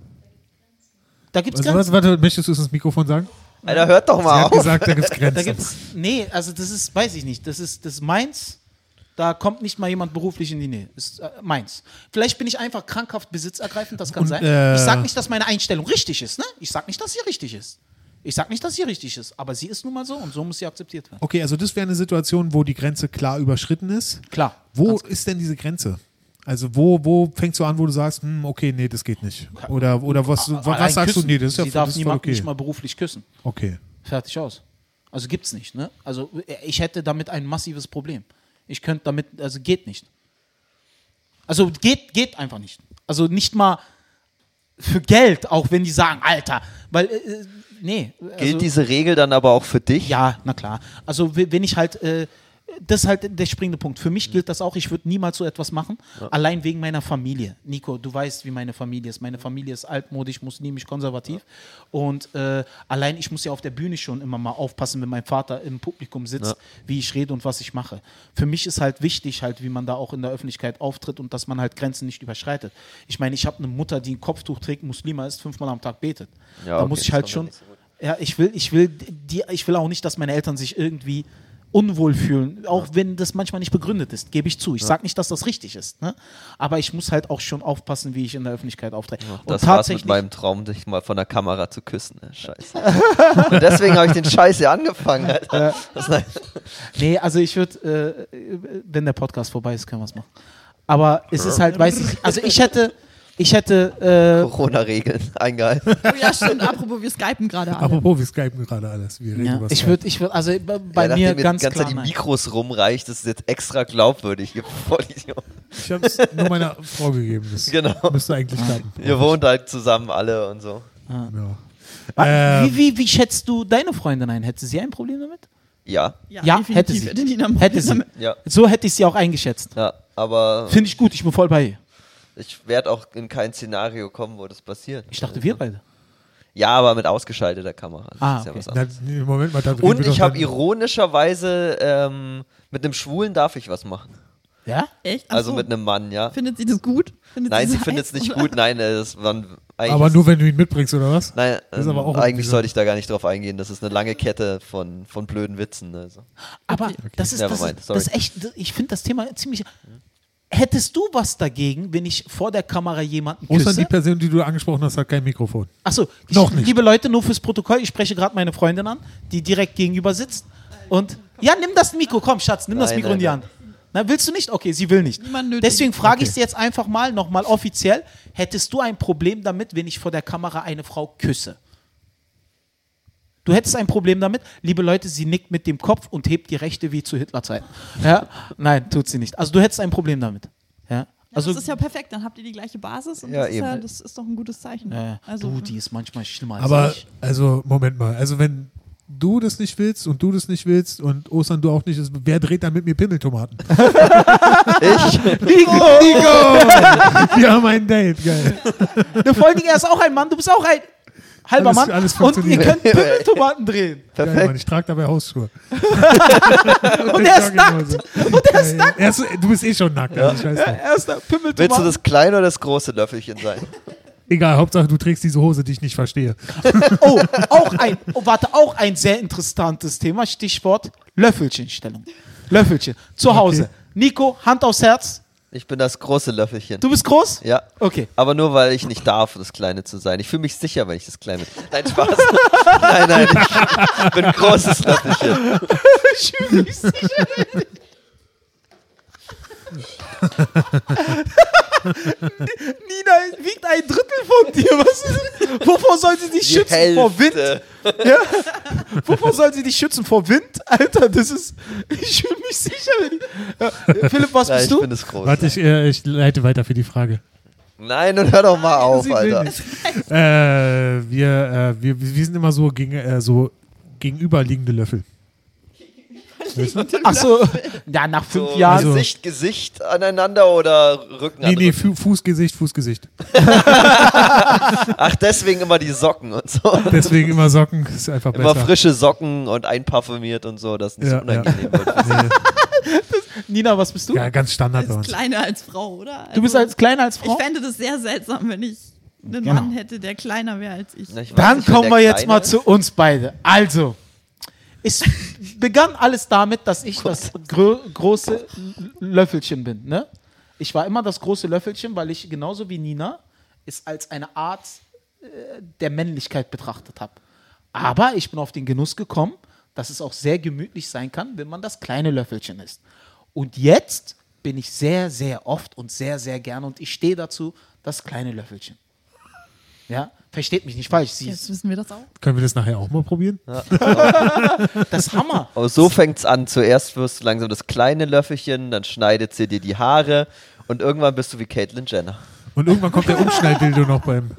Da gibt's Also, Grenzen. was, warte, möchtest du es ins Mikrofon sagen? Alter, hört doch Sie mal hat auf. gesagt, da gibt's Da Grenzen. gibt's, nee, also das ist, weiß ich nicht, das ist, das ist meins. Da kommt nicht mal jemand beruflich in die Nähe. Ist äh, meins. Vielleicht bin ich einfach krankhaft besitzergreifend, das kann Und, sein. äh, ich sag nicht, dass meine Einstellung richtig ist, ne? Ich sag nicht, dass sie richtig ist. Ich sag nicht, dass sie richtig ist, aber sie ist nun mal so und so muss sie akzeptiert werden. Okay, also das wäre eine Situation, wo die Grenze klar überschritten ist. Klar. Wo ist denn diese Grenze? Also wo, wo fängst du an, wo du sagst, hm, okay, nee, das geht nicht. Oder, oder was, was sagst küssen. du, nee, das ist ja sie darf das niemanden okay. nicht mal beruflich küssen. Okay. Fertig aus. Also gibt's nicht, ne? Also äh, ich hätte damit ein massives Problem. Ich könnte damit, also geht nicht. Also geht, geht einfach nicht. Also nicht mal für Geld, auch wenn die sagen, Alter, weil, äh, nee. Also, Gilt diese Regel dann aber auch für dich? Ja, na klar. Also wenn ich halt, äh, das ist halt der springende Punkt. Für mich gilt das auch, ich würde niemals so etwas machen, allein wegen meiner Familie. Nico, du weißt, wie meine Familie ist. Meine Familie ist altmodisch, muslimisch, konservativ. Und äh, allein ich muss ja auf der Bühne schon immer mal aufpassen, wenn mein Vater im Publikum sitzt, Ja. wie ich rede und was ich mache. Für mich ist halt wichtig, halt, wie man da auch in der Öffentlichkeit auftritt und dass man halt Grenzen nicht überschreitet. Ich meine, ich habe eine Mutter, die ein Kopftuch trägt, Muslima ist, fünfmal am Tag betet. Ja, da okay, muss ich halt schon. Ja, ich will, ich will die, ich will auch nicht, dass meine Eltern sich irgendwie unwohl fühlen, auch wenn das manchmal nicht begründet ist, gebe ich zu. Ich sage nicht, dass das richtig ist, ne? aber ich muss halt auch schon aufpassen, wie ich in der Öffentlichkeit auftrete. Und Das war's mit meinem Traum, dich mal von der Kamera zu küssen. Ne? Scheiße. Und deswegen habe ich den Scheiß hier angefangen. Alter. Nein. nee, also ich würde, äh, wenn der Podcast vorbei ist, können wir es machen. Aber es ist halt, weiß ich, also ich hätte, ich hätte, äh, Corona-Regeln eingehalten. Oh ja, stimmt. Apropos, wir skypen gerade alle. Apropos, wir skypen gerade alles. Wir reden ja, ich würde, ich würde, also bei ja, mir ganz die ganze klar. Zeit die nein. Mikros rumreicht, das ist jetzt extra glaubwürdig, ihr Vollidiot. Ich habe es nur meiner Frau gegeben. Das Genau. müsste eigentlich klappen. Ihr wohnt halt zusammen alle und so. Ja. Wa- Ähm, wie, wie, wie schätzt du deine Freundin ein? Hätte sie ein Problem damit? Ja, ja, Ja, definitiv hätte sie. hätte sie. ja, So hätte ich sie auch eingeschätzt. ja. Aber Finde ich gut, ich bin voll bei ihr. Ich werde auch in kein Szenario kommen, wo das passiert. Ich dachte, wir beide. Ja, aber mit ausgeschalteter Kamera. Das Ah, ist ja okay. was anderes. Na, nee, Moment mal, Und ich habe dann- ironischerweise ähm, mit einem Schwulen darf ich was machen. Ja? Echt? Also so. mit einem Mann, ja. Findet sie das gut? Findet Nein, sie das findet es nicht oder? gut. Nein, äh, das waren eigentlich. Aber nur wenn du ihn mitbringst, oder was? Nein, Das ist ähm, aber auch eigentlich sollte ich da gar nicht drauf eingehen. Das ist eine lange Kette von, von blöden Witzen. Also. Aber das ist, das Nevermind, ist, sorry. das ist echt, ich finde das Thema ziemlich. Hättest du was dagegen, wenn ich vor der Kamera jemanden küsse? die Person, die du angesprochen hast, hat kein Mikrofon. Achso, Noch nicht. liebe Leute, nur fürs Protokoll, ich spreche gerade meine Freundin an, die direkt gegenüber sitzt. Und ja, nimm das Mikro, komm, Schatz, nimm das Nein, Mikro in die nein, Hand. Na, willst du nicht? Okay, sie will nicht. Niemand nötig. Deswegen frage ich Okay. sie jetzt einfach mal, nochmal offiziell, hättest du ein Problem damit, wenn ich vor der Kamera eine Frau küsse? Du hättest ein Problem damit? Liebe Leute, sie nickt mit dem Kopf und hebt die Rechte wie zu Hitlerzeiten. Ja? Nein, tut sie nicht. Also du hättest ein Problem damit. Ja? Also, das ist ja perfekt, dann habt ihr die gleiche Basis und Ja, das, ist ja, das ist doch ein gutes Zeichen. äh, also, du, die ist manchmal schlimmer als Aber, ich. also, Moment mal. Also, wenn du das nicht willst und du das nicht willst und Ostern du auch nicht, ist, wer dreht dann mit mir Pimmeltomaten? Ich? Nico! Nico! Wir haben ein Date, geil. Ja, vor allen Dingen, er ist auch ein Mann, du bist auch ein halber Alles- Mann. alles und ihr könnt Pimmeltomaten drehen. geil Mann, Perfekt. ich trage dabei Hausschuhe. Und er ist nackt. Und er ist nackt. Er ist, du bist eh schon nackt. Also scheiß drauf. Er ist Pimmeltomaten. Willst du das kleine oder das große Löffelchen sein? Egal, Hauptsache du trägst diese Hose, die ich nicht verstehe. Oh, auch ein, oh, warte, auch ein sehr interessantes Thema. Stichwort Löffelchenstellung. Löffelchen. Zu Hause. Nico, Hand aufs Herz. Ich bin das große Löffelchen. Du bist groß? Ja. Okay. Aber nur weil ich nicht darf, das Kleine zu sein. Ich fühle mich sicher, wenn ich das Kleine bin. Nein, Spaß. nein, nein, ich bin ein großes Löffelchen. Ich fühle mich sicher. Nina wiegt ein Drittel von dir. Was ist, wovor soll sie dich Die schützen? Vor Wind? Hälfte. Ja? Wovor soll sie dich schützen? Vor Wind? Alter, das ist. Ich fühle mich sicher. Wenn ich, ja. Philipp, was Nein, bist ich du? bin das große. Warte, ich, äh, ich leite weiter für die Frage. Nein, und hör doch mal auf, Sie will Alter. nicht. Äh, wir, äh, wir, wir sind immer so, gegen, äh, so gegenüberliegende Löffel. Achso, ja, nach fünf So Jahren. Also- Gesicht, Gesicht aneinander oder Rücken Nee, nee, Rücken? Fu Fußgesicht, Fußgesicht. Ach, deswegen immer die Socken und so. Deswegen immer Socken, ist einfach Immer besser. frische Socken und einparfümiert und so, das ist nicht Ja, so unangenehm wird. Nee, Nina, was bist du? ja, ganz Standard bei Als uns. kleiner als Frau, oder? Du bist Also, als kleiner als Ich Frau? fände das sehr seltsam, wenn ich einen Genau. Mann hätte, der kleiner wäre als ich. Na, ich Dann nicht, kommen wir jetzt mal ist. zu uns beide. Also, es begann alles damit, dass ich das grö große Löffelchen bin. Ne? Ich war immer das große Löffelchen, weil ich genauso wie Nina es als eine Art äh, der Männlichkeit betrachtet habe. Aber ich bin auf den Genuss gekommen, dass es auch sehr gemütlich sein kann, wenn man das kleine Löffelchen ist. Und jetzt bin ich sehr, sehr oft und sehr, sehr gerne und ich stehe dazu, das kleine Löffelchen. Ja, versteht mich nicht falsch. Sie Jetzt wissen wir das auch. Können wir das nachher auch mal probieren? das ist Hammer. Aber so fängt's an. Zuerst wirst du langsam das kleine Löffelchen, dann schneidet sie dir die Haare und irgendwann bist du wie Caitlyn Jenner. Und irgendwann kommt der Umschnallbildo noch beim.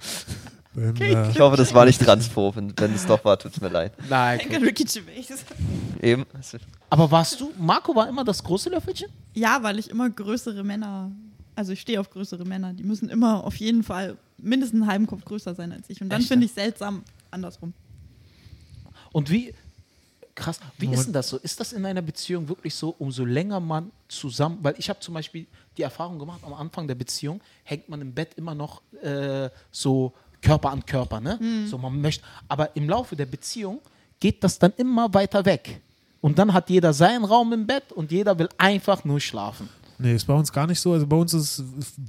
beim äh, Ich hoffe, das war nicht transphob. und Wenn es doch war, tut's mir leid. Nein. Danke, Ricky. Eben. Aber warst du, Marco war immer das große Löffelchen? Ja, weil ich immer größere Männer, also ich stehe auf größere Männer, die müssen immer auf jeden Fall mindestens einen halben Kopf größer sein als ich. Und dann finde ich seltsam andersrum. Und wie, krass, wie ist denn das so? Ist das in einer Beziehung wirklich so, umso länger man zusammen, weil ich habe zum Beispiel die Erfahrung gemacht, am Anfang der Beziehung hängt man im Bett immer noch äh, so Körper an Körper, ne? So man möchte, aber im Laufe der Beziehung geht das dann immer weiter weg. Und dann hat jeder seinen Raum im Bett und jeder will einfach nur schlafen. Nee, ist bei uns gar nicht so. Also bei uns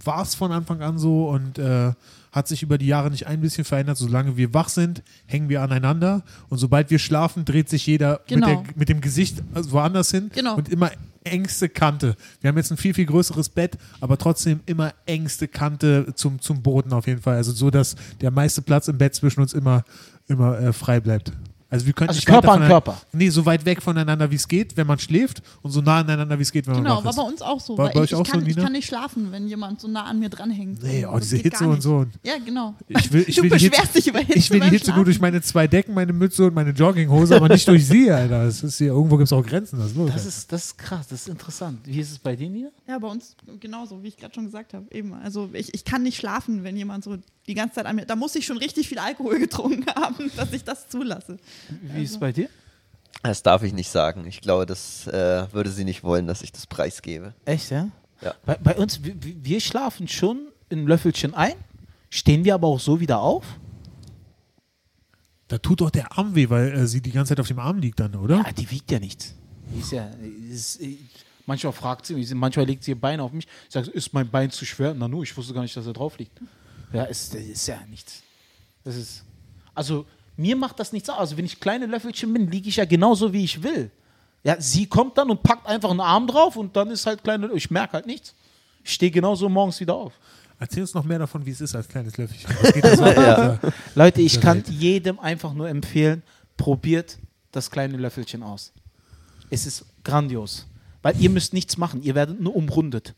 war es von Anfang an so und äh, hat sich über die Jahre nicht ein bisschen verändert. Solange wir wach sind, hängen wir aneinander und sobald wir schlafen, dreht sich jeder Genau. mit, der, mit dem Gesicht also woanders hin Genau. und immer engste Kante. Wir haben jetzt ein viel, viel größeres Bett, aber trotzdem immer engste Kante zum, zum Boden auf jeden Fall. Also so, dass der meiste Platz im Bett zwischen uns immer, immer äh, frei bleibt. Also wir können Also nicht Körper an Körper. Nee, so weit weg voneinander, wie es geht, wenn man schläft und so nah aneinander, wie es geht, wenn Genau, man war wach bei uns auch so. War weil bei ich, euch ich, auch so, kann, ich Nina? kann nicht schlafen, wenn jemand so nah an mir dranhängt. Nee, oh, Das diese geht Hitze und so. Ja, genau. Ich will, ich du will die beschwerst Hitze, dich über Hitze. Ich will die Hitze nur durch Schlafen. meine zwei Decken, meine Mütze und meine Jogginghose, aber nicht durch sie, Alter. Das ist hier, irgendwo gibt es auch Grenzen. Was ist los? Das ist, das ist krass, das ist interessant. Wie ist es bei dir, Nina? Ja, bei uns genauso, wie ich gerade schon gesagt habe. Eben. Also ich, ich kann nicht schlafen, wenn jemand so die ganze Zeit an mir. Da muss ich schon richtig viel Alkohol getrunken haben, dass ich das zulasse. Wie ist es bei dir? Das darf ich nicht sagen. Ich glaube, das äh, würde sie nicht wollen, dass ich das preisgebe. Echt, ja? Ja. Bei, bei uns, wir, wir schlafen schon in Löffelchen ein, stehen wir aber auch so wieder auf. Da tut doch der Arm weh, weil äh, sie die ganze Zeit auf dem Arm liegt dann, oder? Ja, die wiegt ja nichts. Die ist ja, ist, äh, manchmal fragt sie, manchmal legt sie ihr Bein auf mich. Ich sage, ist mein Bein zu schwer? Na nu, ich wusste gar nicht, dass er drauf liegt. Ja, ist, ist ja nichts. Das ist, also mir macht das nichts aus. Also wenn ich kleine Löffelchen bin, liege ich ja genauso, wie ich will. Ja, sie kommt dann und packt einfach einen Arm drauf und dann ist halt kleine, ich merke halt nichts. Ich stehe genauso morgens wieder auf. Erzähl uns noch mehr davon, wie es ist als kleines Löffelchen. Weiter? ja. Leute, ich kann jedem einfach nur empfehlen, probiert das kleine Löffelchen aus. Es ist grandios. Weil ihr müsst nichts machen, ihr werdet nur umrundet.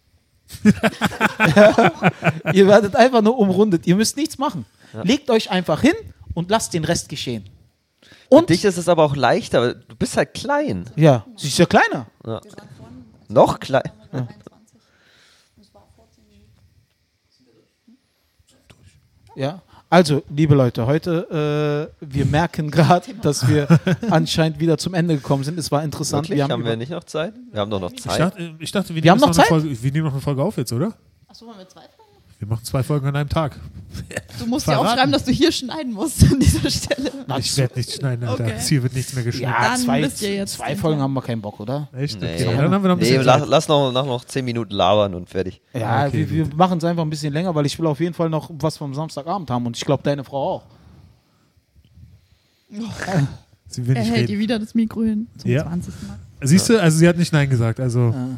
ihr werdet einfach nur umrundet, ihr müsst nichts machen. Legt euch einfach hin und lasst den Rest geschehen. Für Und, dich ist es aber auch leichter, weil du bist halt klein. ja, sie ist ja kleiner. Noch klein. Ja. Also, liebe Leute, heute, äh, wir merken gerade, dass wir anscheinend wieder zum Ende gekommen sind. Es war interessant. Wirklich? Wir haben, haben wir nicht noch Zeit? Wir haben doch noch Ich Zeit. dachte, ich dachte wir, Wir haben nehmen noch Zeit? Folge, wir nehmen noch eine Folge auf jetzt, oder? Achso, wollen wir zwei Folgen? Wir machen zwei Folgen an einem Tag. Du musst ja auch Verraten. schreiben, dass du hier schneiden musst an dieser Stelle. Ich werde nicht schneiden, Alter. Okay. Hier wird nichts mehr geschnitten. ja, Dann zwei, ihr zwei Folgen haben wir keinen Bock, oder? Echt? Nee. Okay, dann haben wir noch ein Nee, bisschen lass, Zeit. lass noch, noch, noch 10 Minuten labern und fertig. Ja, Okay, wir, wir machen es einfach ein bisschen länger, weil ich will auf jeden Fall noch was vom Samstagabend haben und ich glaube, deine Frau auch. Sie will Er nicht hält ihr reden. wieder das Mikro hin zum Ja. 20. Mal. Siehst du, also sie hat nicht Nein gesagt. Also Ja,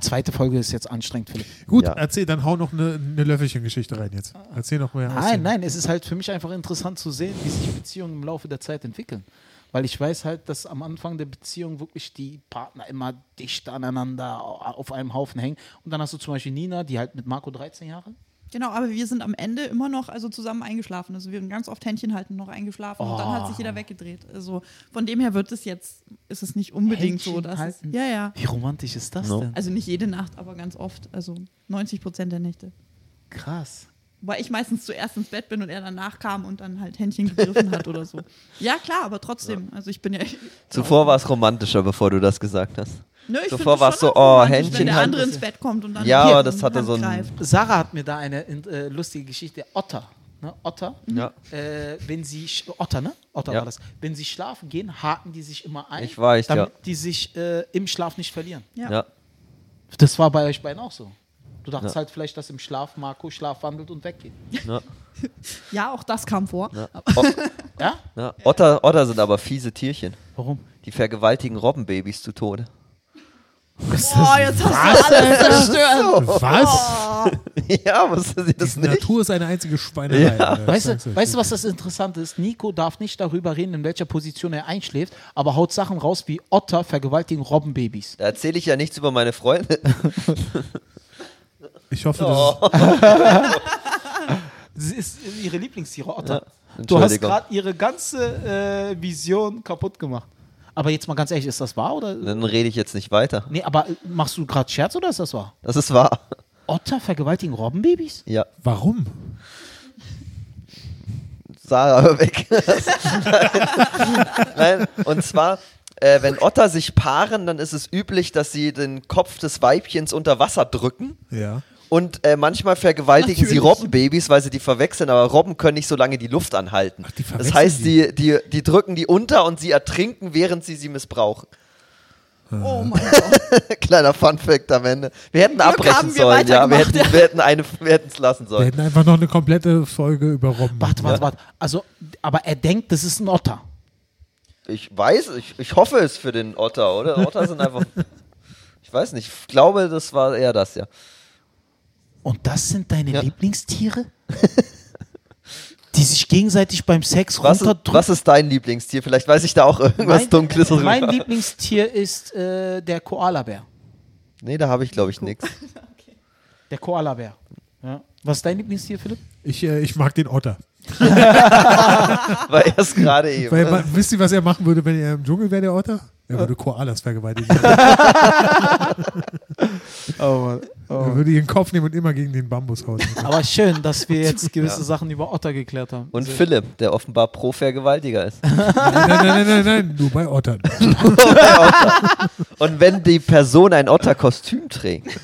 zweite Folge ist jetzt anstrengend, Philipp. gut, Ja. erzähl, dann hau noch eine, eine Löffelchen-Geschichte rein jetzt. Erzähl noch mehr. Nein, nein, es ist halt für mich einfach interessant zu sehen, wie sich Beziehungen im Laufe der Zeit entwickeln. Weil ich weiß halt, dass am Anfang der Beziehung wirklich die Partner immer dicht aneinander auf einem Haufen hängen. Und dann hast du zum Beispiel Nina, die halt mit Marco 13 Jahre. Genau, aber wir sind am Ende immer noch also zusammen eingeschlafen. Also wir haben ganz oft Händchen halten noch eingeschlafen und dann hat sich jeder weggedreht. Also von dem her wird es jetzt, ist es nicht unbedingt so, Händchen dass es, ja, ja. Wie romantisch ist das No. denn? Also nicht jede Nacht, aber ganz oft. Also 90 Prozent der Nächte. Krass. Weil ich meistens zuerst ins Bett bin und er danach kam und dann halt Händchen gegriffen hat oder so. Ja, klar, aber trotzdem. Also ich bin ja. Zuvor war es romantischer, bevor du das gesagt hast. Nö, ich Zuvor find das war's schon so, oh, Händchen Wenn der andere ins Bett kommt und dann Ja, das hatte so ein- greift. Sarah hat mir da eine äh, lustige Geschichte. Otter. Ne? Otter. Ja. Äh, wenn sie Otter, ne? Otter Ja. war das. Wenn sie schlafen gehen, haken die sich immer ein, Ich weiß, damit ja. die sich äh, im Schlaf nicht verlieren. Ja. Ja. Das war bei euch beiden auch so. Du dachtest Ja. halt vielleicht, dass im Schlaf Marco schlafwandelt und weggeht. Ja. ja, auch das kam vor. Ja. Ja? ja. Otter, Otter sind aber fiese Tierchen. Warum? Die vergewaltigen Robbenbabys zu Tode. Oh, jetzt hast du alles zerstört. Was? ja, wussten Sie das Die nicht? Natur ist eine einzige Schweinerei. Ja. Weißt du, weißt du, was das Interessante ist? Nico darf nicht darüber reden, in welcher Position er einschläft, aber haut Sachen raus wie Otter vergewaltigen Robbenbabys. Da erzähle ich ja nichts über meine Freunde. Ich hoffe, Oh. das ist ihre Lieblingstiere, Otter. Ja, du hast gerade ihre ganze äh, Vision kaputt gemacht. Aber jetzt mal ganz ehrlich, ist das wahr oder? Dann rede ich jetzt nicht weiter. Nee, aber machst du gerade Scherz oder ist das wahr? Das ist wahr. Otter vergewaltigen Robbenbabys? Ja. Warum? Sarah, hör weg. Nein, und zwar, äh, wenn Otter sich paaren, dann ist es üblich, dass sie den Kopf des Weibchens unter Wasser drücken. Ja. Und äh, manchmal vergewaltigen sie Natürlich. Robbenbabys, weil sie die verwechseln, aber Robben können nicht so lange die Luft anhalten. Ach, die das heißt, die. die, die, drücken die unter und sie ertrinken, während sie sie missbrauchen. Oh mein Gott. Kleiner Funfact am Ende. Wir hätten Glück abbrechen wir sollen, ja. Wir hätten, ja. wir hätten eine, wir hätten es lassen Wir sollen. hätten einfach noch eine komplette Folge über Robben. Warte, warte, Ja. warte. Also, aber er denkt, das ist ein Otter. Ich weiß, ich, ich hoffe es für den Otter, oder? Otter sind einfach. Ich weiß nicht, ich glaube, das war eher das, ja. Und das sind deine Ja. Lieblingstiere? Die sich gegenseitig beim Sex Was ist, runterdrücken? was ist dein Lieblingstier? Vielleicht weiß ich da auch irgendwas Mein- Dunkles drüber. Mein Lieblingstier ist äh, der Koalabär. Nee, da habe ich, glaube ich, nichts. Der Koalabär. Ja. Was ist dein Lieblingstier, Philipp? Ich, äh, ich mag den Otter. War erst gerade eben. Weil, wisst ihr, was er machen würde, wenn er im Dschungel wäre, der Otter? Er würde Koalas vergewaltigen. Oh, Er würde ihren Kopf nehmen und immer gegen den Bambus hauen. Aber schön, dass wir jetzt gewisse Sachen über Otter geklärt haben. Und Sehr- Philipp, der offenbar Pro-Vergewaltiger ist. Nein, nein, nein, nein, nein, nein, nur bei Ottern. Und wenn die Person ein Otter-Kostüm trägt.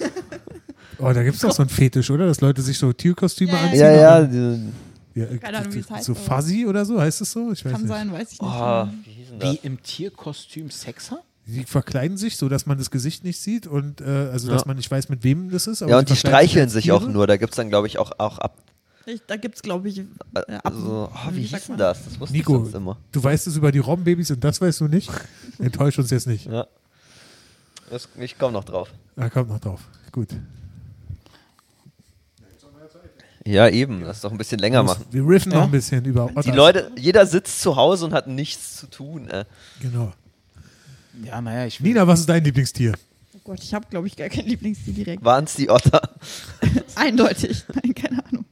Oh, da gibt es doch so einen Fetisch, oder? Dass Leute sich so Tierkostüme Ja, ja, anziehen. Ja, ja. die- ja äh, Keine Ahnung, wie es heißt, so Fuzzy oder so, heißt es so? Ich weiß Kann nicht. sein, weiß ich nicht. Oh, wie hieß denn das? im Tierkostüm Sex haben? Die verkleiden sich, so dass man das Gesicht nicht sieht und äh, also Ja. dass man nicht weiß, mit wem das ist. aber Ja, und die streicheln sich auch nur. Da gibt es dann, glaube ich, auch, auch ab. Ich, da gibt es, glaube ich, äh, Äh, ab, so, oh, wie hieß denn das? Das wusste Nico, ich sonst immer. du weißt es über die Robbenbabys und das weißt du nicht. Enttäusch uns jetzt nicht. Ja. Ich komme noch drauf. Ah, kommt noch drauf. Gut. Ja, eben. Lass doch ein bisschen länger machen. Wir riffen Ja? noch ein bisschen über Otters. Die Leute, jeder sitzt zu Hause und hat nichts zu tun. Äh. Genau. Ja, naja, ich will. Nina, was ist dein Lieblingstier? Oh Gott, ich habe, glaube ich, gar kein Lieblingstier direkt. Waren es die Otter? Eindeutig. Nein, keine Ahnung.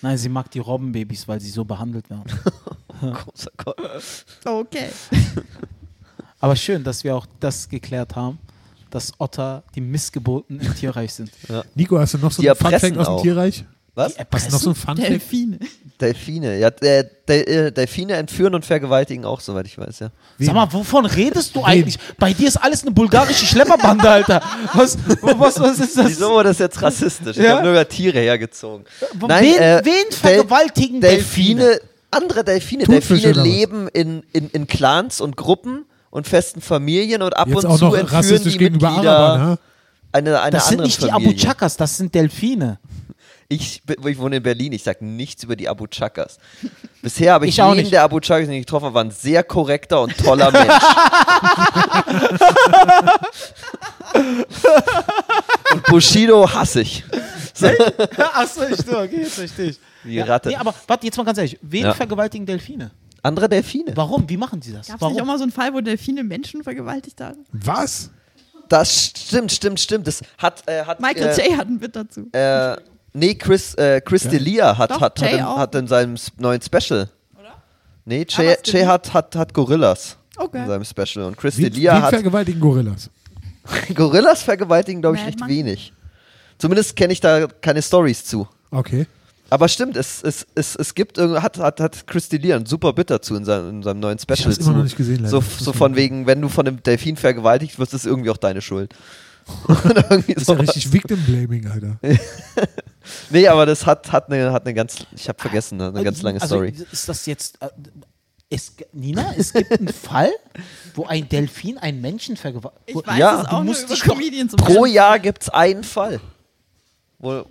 Nein, sie mag die Robbenbabys, weil sie so behandelt werden. Großer Gott. Okay. Aber schön, dass wir auch das geklärt haben, dass Otter die Missgeburten im Tierreich sind. Nico, hast du noch so Die einen erpressen aus dem auch. Tierreich? Was? Hast du noch so einen Funfact? Delfine. Delfine. Ja, äh, Del äh, Delfine entführen und vergewaltigen auch, soweit ich weiß, ja. Sag mal, wovon redest du eigentlich? Bei dir ist alles eine bulgarische Schlepperbande, Alter. Was, was, was ist das? Wieso wurde das jetzt rassistisch? Ich Ja? habe nur über Tiere hergezogen. Nein, wen, äh, wen Del- vergewaltigen Delfine? Delfine, andere Delfine. Thunfische Delfine was? leben in, in, in Clans und Gruppen und festen Familien und ab Jetzt und auch zu noch entführen rassistisch die gegenüber Mitglieder Arabern, ne? eine, eine Das sind nicht die Familie. Abu Chakas, das sind Delfine. Ich, ich wohne in Berlin, ich sage nichts über die Abu Chakas. Bisher habe ich, Ich auch jeden nicht. der Abu Chakas, den ich getroffen habe, war ein sehr korrekter und toller Mensch. und Bushido hasse ich. Achso, ich okay, jetzt ich. Die Ratte. Nee, aber warte, jetzt mal ganz ehrlich. Wen Ja. vergewaltigen Delfine? Andere Delfine. Warum? Wie machen die das? Gab es nicht auch mal so einen Fall, wo Delfine Menschen vergewaltigt haben? Was? Das stimmt, stimmt, stimmt. Das hat, äh, hat Michael äh, J. hat ein Bit dazu. Äh, nee, Chris, äh, Chris D'Elia hat, Doch, hat, hat, in, hat in seinem neuen Special. Oder? Nee, Jay, Jay hat, hat, hat Gorillas Okay. in seinem Special. Und Chris Wie, D'Elia wie hat vergewaltigen Gorillas? Gorillas vergewaltigen, glaube ich, Mad recht wenig. Zumindest kenne ich da keine Stories zu. Okay. Aber stimmt, es, es, es, es gibt, irgend- hat, hat, hat Chris D'Elia ein super Bit dazu in seinem, in seinem neuen Special. hab's immer zu. noch nicht gesehen, leider. So, so von wegen, wenn du von einem Delfin vergewaltigt wirst, ist irgendwie auch deine Schuld. Das ist ja richtig Victim Blaming, Alter. Nee, aber das hat, hat, eine, hat eine ganz, ich habe vergessen, eine ganz lange also, Story. Ist das jetzt. Äh, es, Nina, es gibt einen Fall, wo ein Delfin einen Menschen vergewaltigt. Ich weiß Ja, es du auch nur musst über dich doch Comedians. Pro. Jahr gibt es einen Fall. Wo,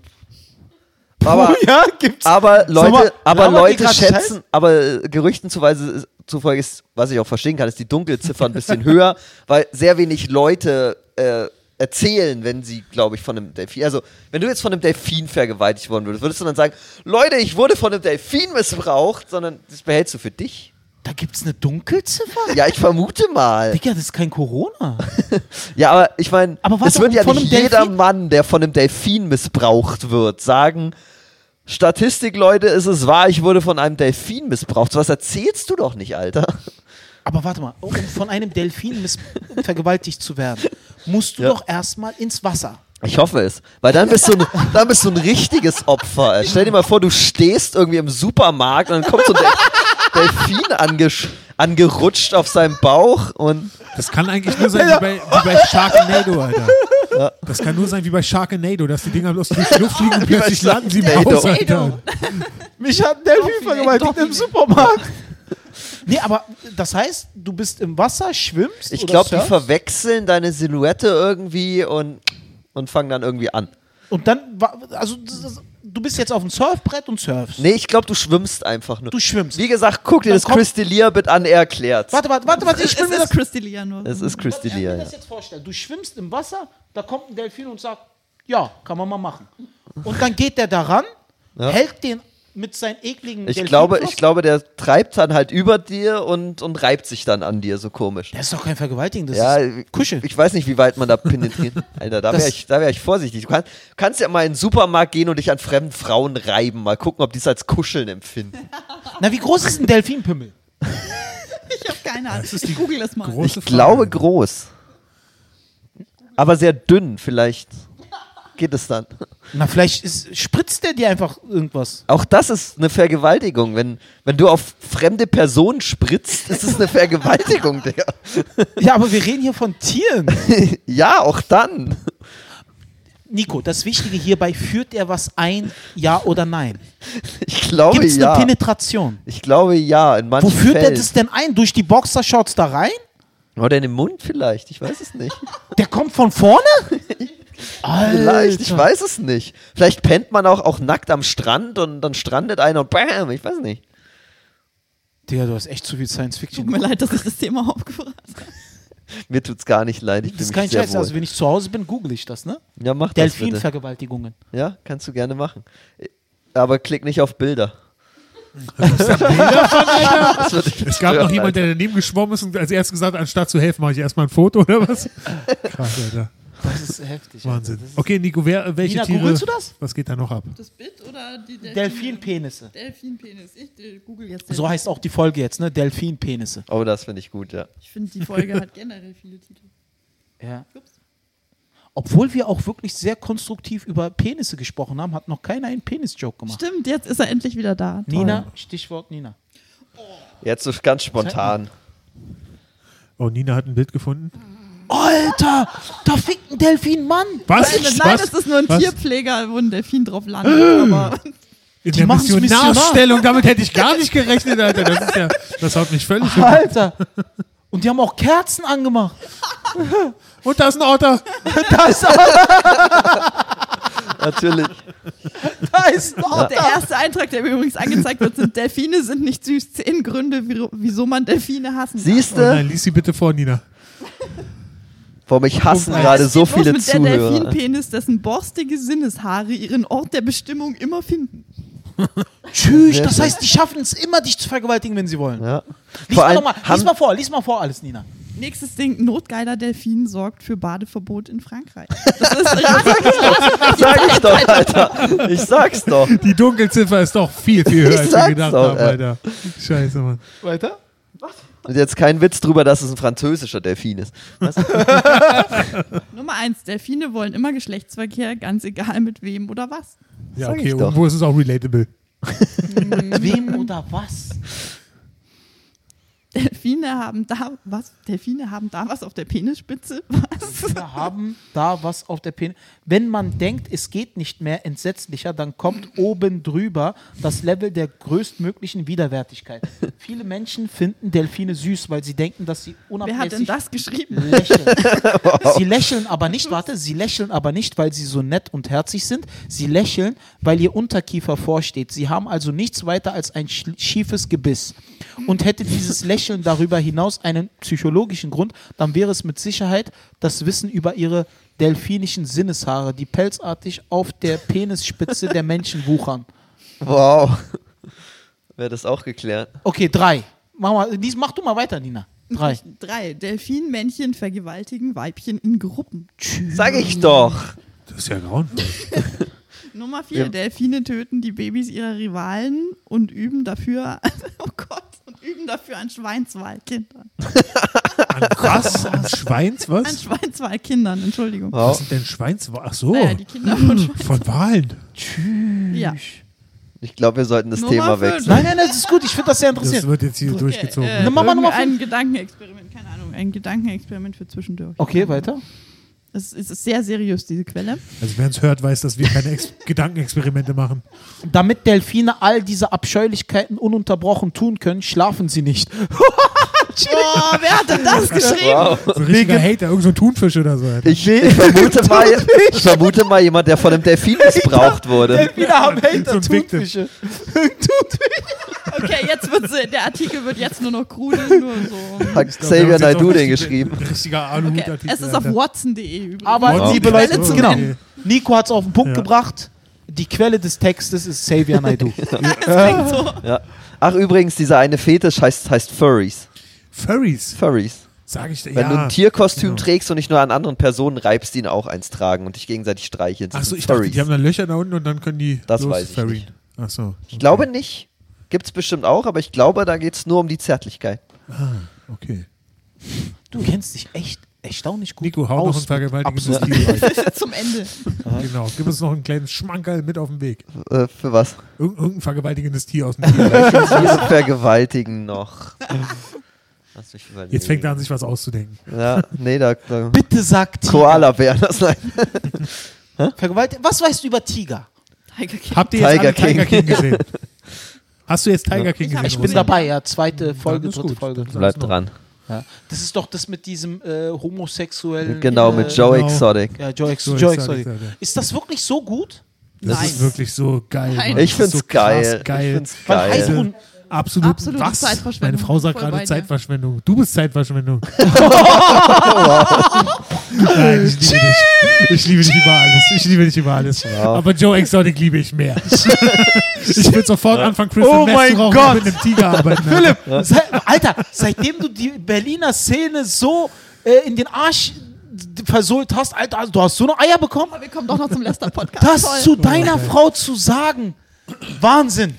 aber, ja, gibt's. aber Sag mal, Leute, aber Leute schätzen, Scheiß? aber Gerüchten zuweise, zufolge ist, was ich auch verstehen kann, ist die Dunkelziffer ein bisschen höher, weil sehr wenig Leute äh, erzählen, wenn sie, glaube ich, von einem Delfin, also wenn du jetzt von einem Delfin vergewaltigt worden würdest, würdest du dann sagen, Leute, ich wurde von einem Delfin missbraucht, sondern das behältst du für dich? Da gibt's eine Dunkelziffer? Ja, ich vermute mal. Digga, das ist kein Corona. Ja, aber ich meine, es wird ja von nicht jeder Delfin? Mann, der von einem Delfin missbraucht wird, sagen, Statistik, Leute, ist es wahr, ich wurde von einem Delfin missbraucht. So was erzählst du doch nicht, Alter. Aber warte mal, um von einem Delfin vergewaltigt zu werden, musst du Ja. doch erstmal ins Wasser. Ich hoffe es. Weil dann bist du ein, dann bist du ein richtiges Opfer. Stell dir mal vor, du stehst irgendwie im Supermarkt und dann kommt so ein Del Delfin angesch angerutscht auf seinem Bauch und Das kann eigentlich nur sein wie bei, wie bei Sharknado, Alter. Das kann nur sein wie bei Sharknado, dass die Dinger bloß durch die Luft fliegen und plötzlich landen sie im. Haus, Alter. Mich hat ein Delfin vergewaltigt im Supermarkt. Nee, aber das heißt, du bist im Wasser, schwimmst ich glaube, die verwechseln deine Silhouette irgendwie und, und fangen dann irgendwie an. und dann, also ist- du bist jetzt auf dem Surfbrett und surfst. Nee, ich glaube, du schwimmst einfach nur. Du schwimmst. Wie gesagt, guck dir Dann das kommt- Chris D'Elia bit an, er erklärt. Warte, warte, warte, warte, ich Es mir das ist Christy Lia nur. Es ist Chris Ich D'Elia, mir das jetzt vorstellen. Du schwimmst im Wasser, da kommt ein Delfin und sagt, ja, kann man mal machen. Und dann geht der daran, Ja. hält den mit seinen ekligen Ich glaube, ich glaube, der treibt dann halt über dir und, und reibt sich dann an dir, so komisch. Das ist doch kein Vergewaltigen, das Ja, ist Kuschel. ich weiß nicht, wie weit man da penetriert. Alter, da wäre ich, da wär ich vorsichtig. Du kannst, kannst ja mal in den Supermarkt gehen und dich an fremden Frauen reiben. Mal gucken, ob die es als Kuscheln empfinden. Na, wie groß ist ein Delfinpimmel? Ich habe keine Ahnung. Das ist die Ich google das mal. Ich glaube groß. Aber sehr dünn, vielleicht geht es dann. Na, vielleicht ist, spritzt der dir einfach irgendwas. Auch das ist eine Vergewaltigung. Wenn, wenn du auf fremde Personen spritzt, ist es eine Vergewaltigung, Digga. Ja, aber wir reden hier von Tieren. Ja, auch dann. Nico, das Wichtige hierbei, führt er was ein, ja oder nein? Ich glaube Gibt es ja. eine Penetration? Ich glaube ja, in manchen Wo führt er Fällen. das denn ein? Durch die Boxershorts da rein? Oder in den Mund vielleicht, ich weiß es nicht. Der kommt von vorne? Alter. Vielleicht, ich weiß es nicht. Vielleicht pennt man auch, auch nackt am Strand und dann strandet einer und bam, ich weiß nicht. Digga, du hast echt zu viel Science Tut Fiction. mir leid, dass ich das Thema aufgebracht habe. Mir tut's gar nicht leid, ich Das bin ist kein Scheiß. wohl. Also, wenn ich zu Hause bin, google ich das, ne? ja, mach das. Delfinvergewaltigungen. Ja, kannst du gerne machen. Aber klick nicht auf Bilder. Dich Es gab noch jemand, der daneben geschwommen ist und als erstes gesagt hat, anstatt zu helfen, mache ich erstmal ein Foto oder was? Krass, Alter. Das ist heftig. Wahnsinn. Ist- Okay, Nico, wer, welche Nina, Tiere. googelst du das? Was geht da noch ab? Das Bit oder die Delfine? Delfinpenisse. Delfinpenis. Ich äh, google jetzt. So heißt auch die Folge jetzt, ne? Delfinpenisse. Oh, das finde ich gut, ja. Ich finde, die Folge hat generell viele Titel. Ja. Ups. Obwohl wir auch wirklich sehr konstruktiv über Penisse gesprochen haben, hat noch keiner einen Penis-Joke gemacht. Stimmt, jetzt ist er endlich wieder da. Toll. Nina, Stichwort Nina. Jetzt so ganz spontan. Oh, Nina hat ein Bild gefunden. Alter, da fickt ein Delfin, Mann. Was? Nein, nein, Was? das ist nur ein Was? Tierpfleger, wo ein Delfin drauf landet. aber In Die der Missionarstellung, damit hätte ich gar nicht gerechnet, Alter. Das, ist ja, das haut mich völlig um. Alter. Und die haben auch Kerzen angemacht. Und da ist ein Otter. Da ist, Natürlich. da ist ein Otter. der erste Eintrag, der mir übrigens angezeigt wird, sind Delfine sind nicht süß. Zehn Gründe, wie- wieso man Delfine hassen kann. Siehst Oh nein, du, lies sie bitte vor, Nina. Warum mich hassen Es gerade so viele mit der Zuhörer. Delfinpenis, dessen borstige Sinneshaare ihren Ort der Bestimmung immer finden. Tschüss, das heißt, die schaffen es immer, dich zu vergewaltigen, wenn sie wollen. Ja. Lies Vor mal, allem noch mal, lies mal vor, lies mal vor alles, Nina. Nächstes Ding, notgeiler Delfin sorgt für Badeverbot in Frankreich. Das ist, Sag ich doch, Alter. Ich sag's doch. Die Dunkelziffer ist doch viel, viel höher, Ich als wir gedacht doch, haben. Alter. Scheiße, Mann. Weiter? Und jetzt kein Witz drüber, dass es ein französischer Delfin ist. Nummer eins, Delfine wollen immer Geschlechtsverkehr, ganz egal mit wem oder was. Ja, Sag okay, irgendwo ist es auch relatable. Wem oder was? Delfine haben da was? Delfine haben da was auf der Penisspitze? Was? Wir haben da was auf der Penis. Wenn man denkt, es geht nicht mehr entsetzlicher, dann kommt oben drüber das Level der größtmöglichen Widerwärtigkeit. Viele Menschen finden Delfine süß, weil sie denken, dass sie Wer hat denn das geschrieben? lächeln. Sie lächeln aber nicht, warte, sie lächeln aber nicht, weil sie so nett und herzig sind. Sie lächeln, weil ihr Unterkiefer vorsteht. Sie haben also nichts weiter als ein sch- schiefes Gebiss. Und hätte dieses Lächeln darüber hinaus einen psychologischen Grund, dann wäre es mit Sicherheit das Wissen über ihre delfinischen Sinneshaare, die pelzartig auf der Penisspitze der Menschen wuchern. Wow. Wäre das auch geklärt. Okay, drei. Mach, mal, dies, mach du mal weiter, Nina. Drei. Drei. Delfinmännchen vergewaltigen Weibchen in Gruppen. Sag ich doch. Das ist ja grauenvoll. Nummer vier. Ja. Delfine töten die Babys ihrer Rivalen und üben dafür, oh Gott, und üben dafür an Schweinswahlkindern. An was? An Schweins, An was? Schweinswahlkindern, Entschuldigung. Was sind denn Schweins? Ach so. Naja, die Kinder von Schweins. Von Wahlen. Ja. Ich glaube, wir sollten das Nummer Thema fünf. wechseln. Nein, nein, das ist gut. Ich finde das sehr Das interessant. wird jetzt hier durchgezogen. Äh, Nimm mal Nummer ein Gedankenexperiment, keine Ahnung, ein Gedankenexperiment für zwischendurch. Okay, weiter. Es es ist sehr seriös, diese Quelle. Also wer uns hört, weiß, dass wir keine Ex Gedankenexperimente machen. Damit Delfine all diese Abscheulichkeiten ununterbrochen tun können, schlafen sie nicht. Oh, wer hat denn das geschrieben? Wow. So ein richtiger Hater, irgend so ein Thunfisch oder so. Ich, ich, vermute mal, ich vermute mal jemand, der von einem Delfin missbraucht wurde. Delfine haben So Hater, ein Victim. Thunfische. Okay, jetzt wird der Artikel wird jetzt nur noch krude, nur so. Hat Xavier auch den richtig- geschrieben. Richtiger Okay, Aluhutartikel. es ist auf watson.de übrigens. Aber Wow. liebe Die Quelle Leute, zu genau. Nico hat es auf den Punkt Ja. gebracht. Die Quelle des Textes ist Xavier Naidoo. Das klingt so. Ja. Ach, übrigens, dieser eine Fetisch heißt, heißt Furries. Furries, Furries. sag ich dir. Wenn ja. du ein Tierkostüm genau. trägst und nicht nur an anderen Personen reibst, die ihn auch eins tragen und dich gegenseitig streicheln. Achso, ich dachte, Furries. die haben dann Löcher da unten und dann können die Das los weiß ich furryen. nicht. Achso. Ich glaube nicht. Gibt's bestimmt auch, aber ich glaube, da geht's nur um die Zärtlichkeit. Okay. Du kennst dich echt erstaunlich gut Nico, hau noch aus. ein vergewaltigendes. Tier. Zum Ende. genau. Gib uns noch einen kleinen Schmankerl mit auf den Weg. Äh, für was? Irgend, irgendein vergewaltigendes Tier aus dem Tier. Vergewaltigen noch. Lass mich überlegen. Jetzt fängt er an, sich was auszudenken. Ja, nee, da. da Bitte sag Tiger. Koala-Bären, das nein. Vergewaltigt. Was weißt du über Tiger? Tiger King. Habt ihr jetzt Tiger alle Tiger King. King gesehen? Hast du jetzt Tiger King gesehen? ich Ich bin dabei, ja. Zweite Folge, dritte gut. Folge. Bleib dran. Ja. Das ist doch das mit diesem äh, homosexuellen. Genau, äh, mit Joe genau. Exotic. Ja, Joe, Ex So Joe exotic, Exotic. Ist das wirklich so gut? Das Nein. ist wirklich so geil. Mann. Ich Das ist find's so krass geil. geil. Ich find's geil. Heidrun, Absolut. Absolute was? Zeitverschwendung. Meine Frau sagt Voll gerade bei dir. Zeitverschwendung. Du bist Zeitverschwendung. Nein, ich liebe dich. Ich liebe dich über alles. Ich liebe dich über alles. Aber Joe Exotic liebe ich mehr. ich würde sofort anfangen, Crystal Oh Meth mein zu rauchen Gott. und mit einem Tiger arbeiten. Philipp, se Alter, seitdem du die Berliner Szene so äh, in den Arsch d- versohlt hast, Alter, also du hast so eine Eier bekommen, Aber wir kommen doch noch zum Lester-Podcast. das Toll. zu deiner Frau zu sagen. Wahnsinn.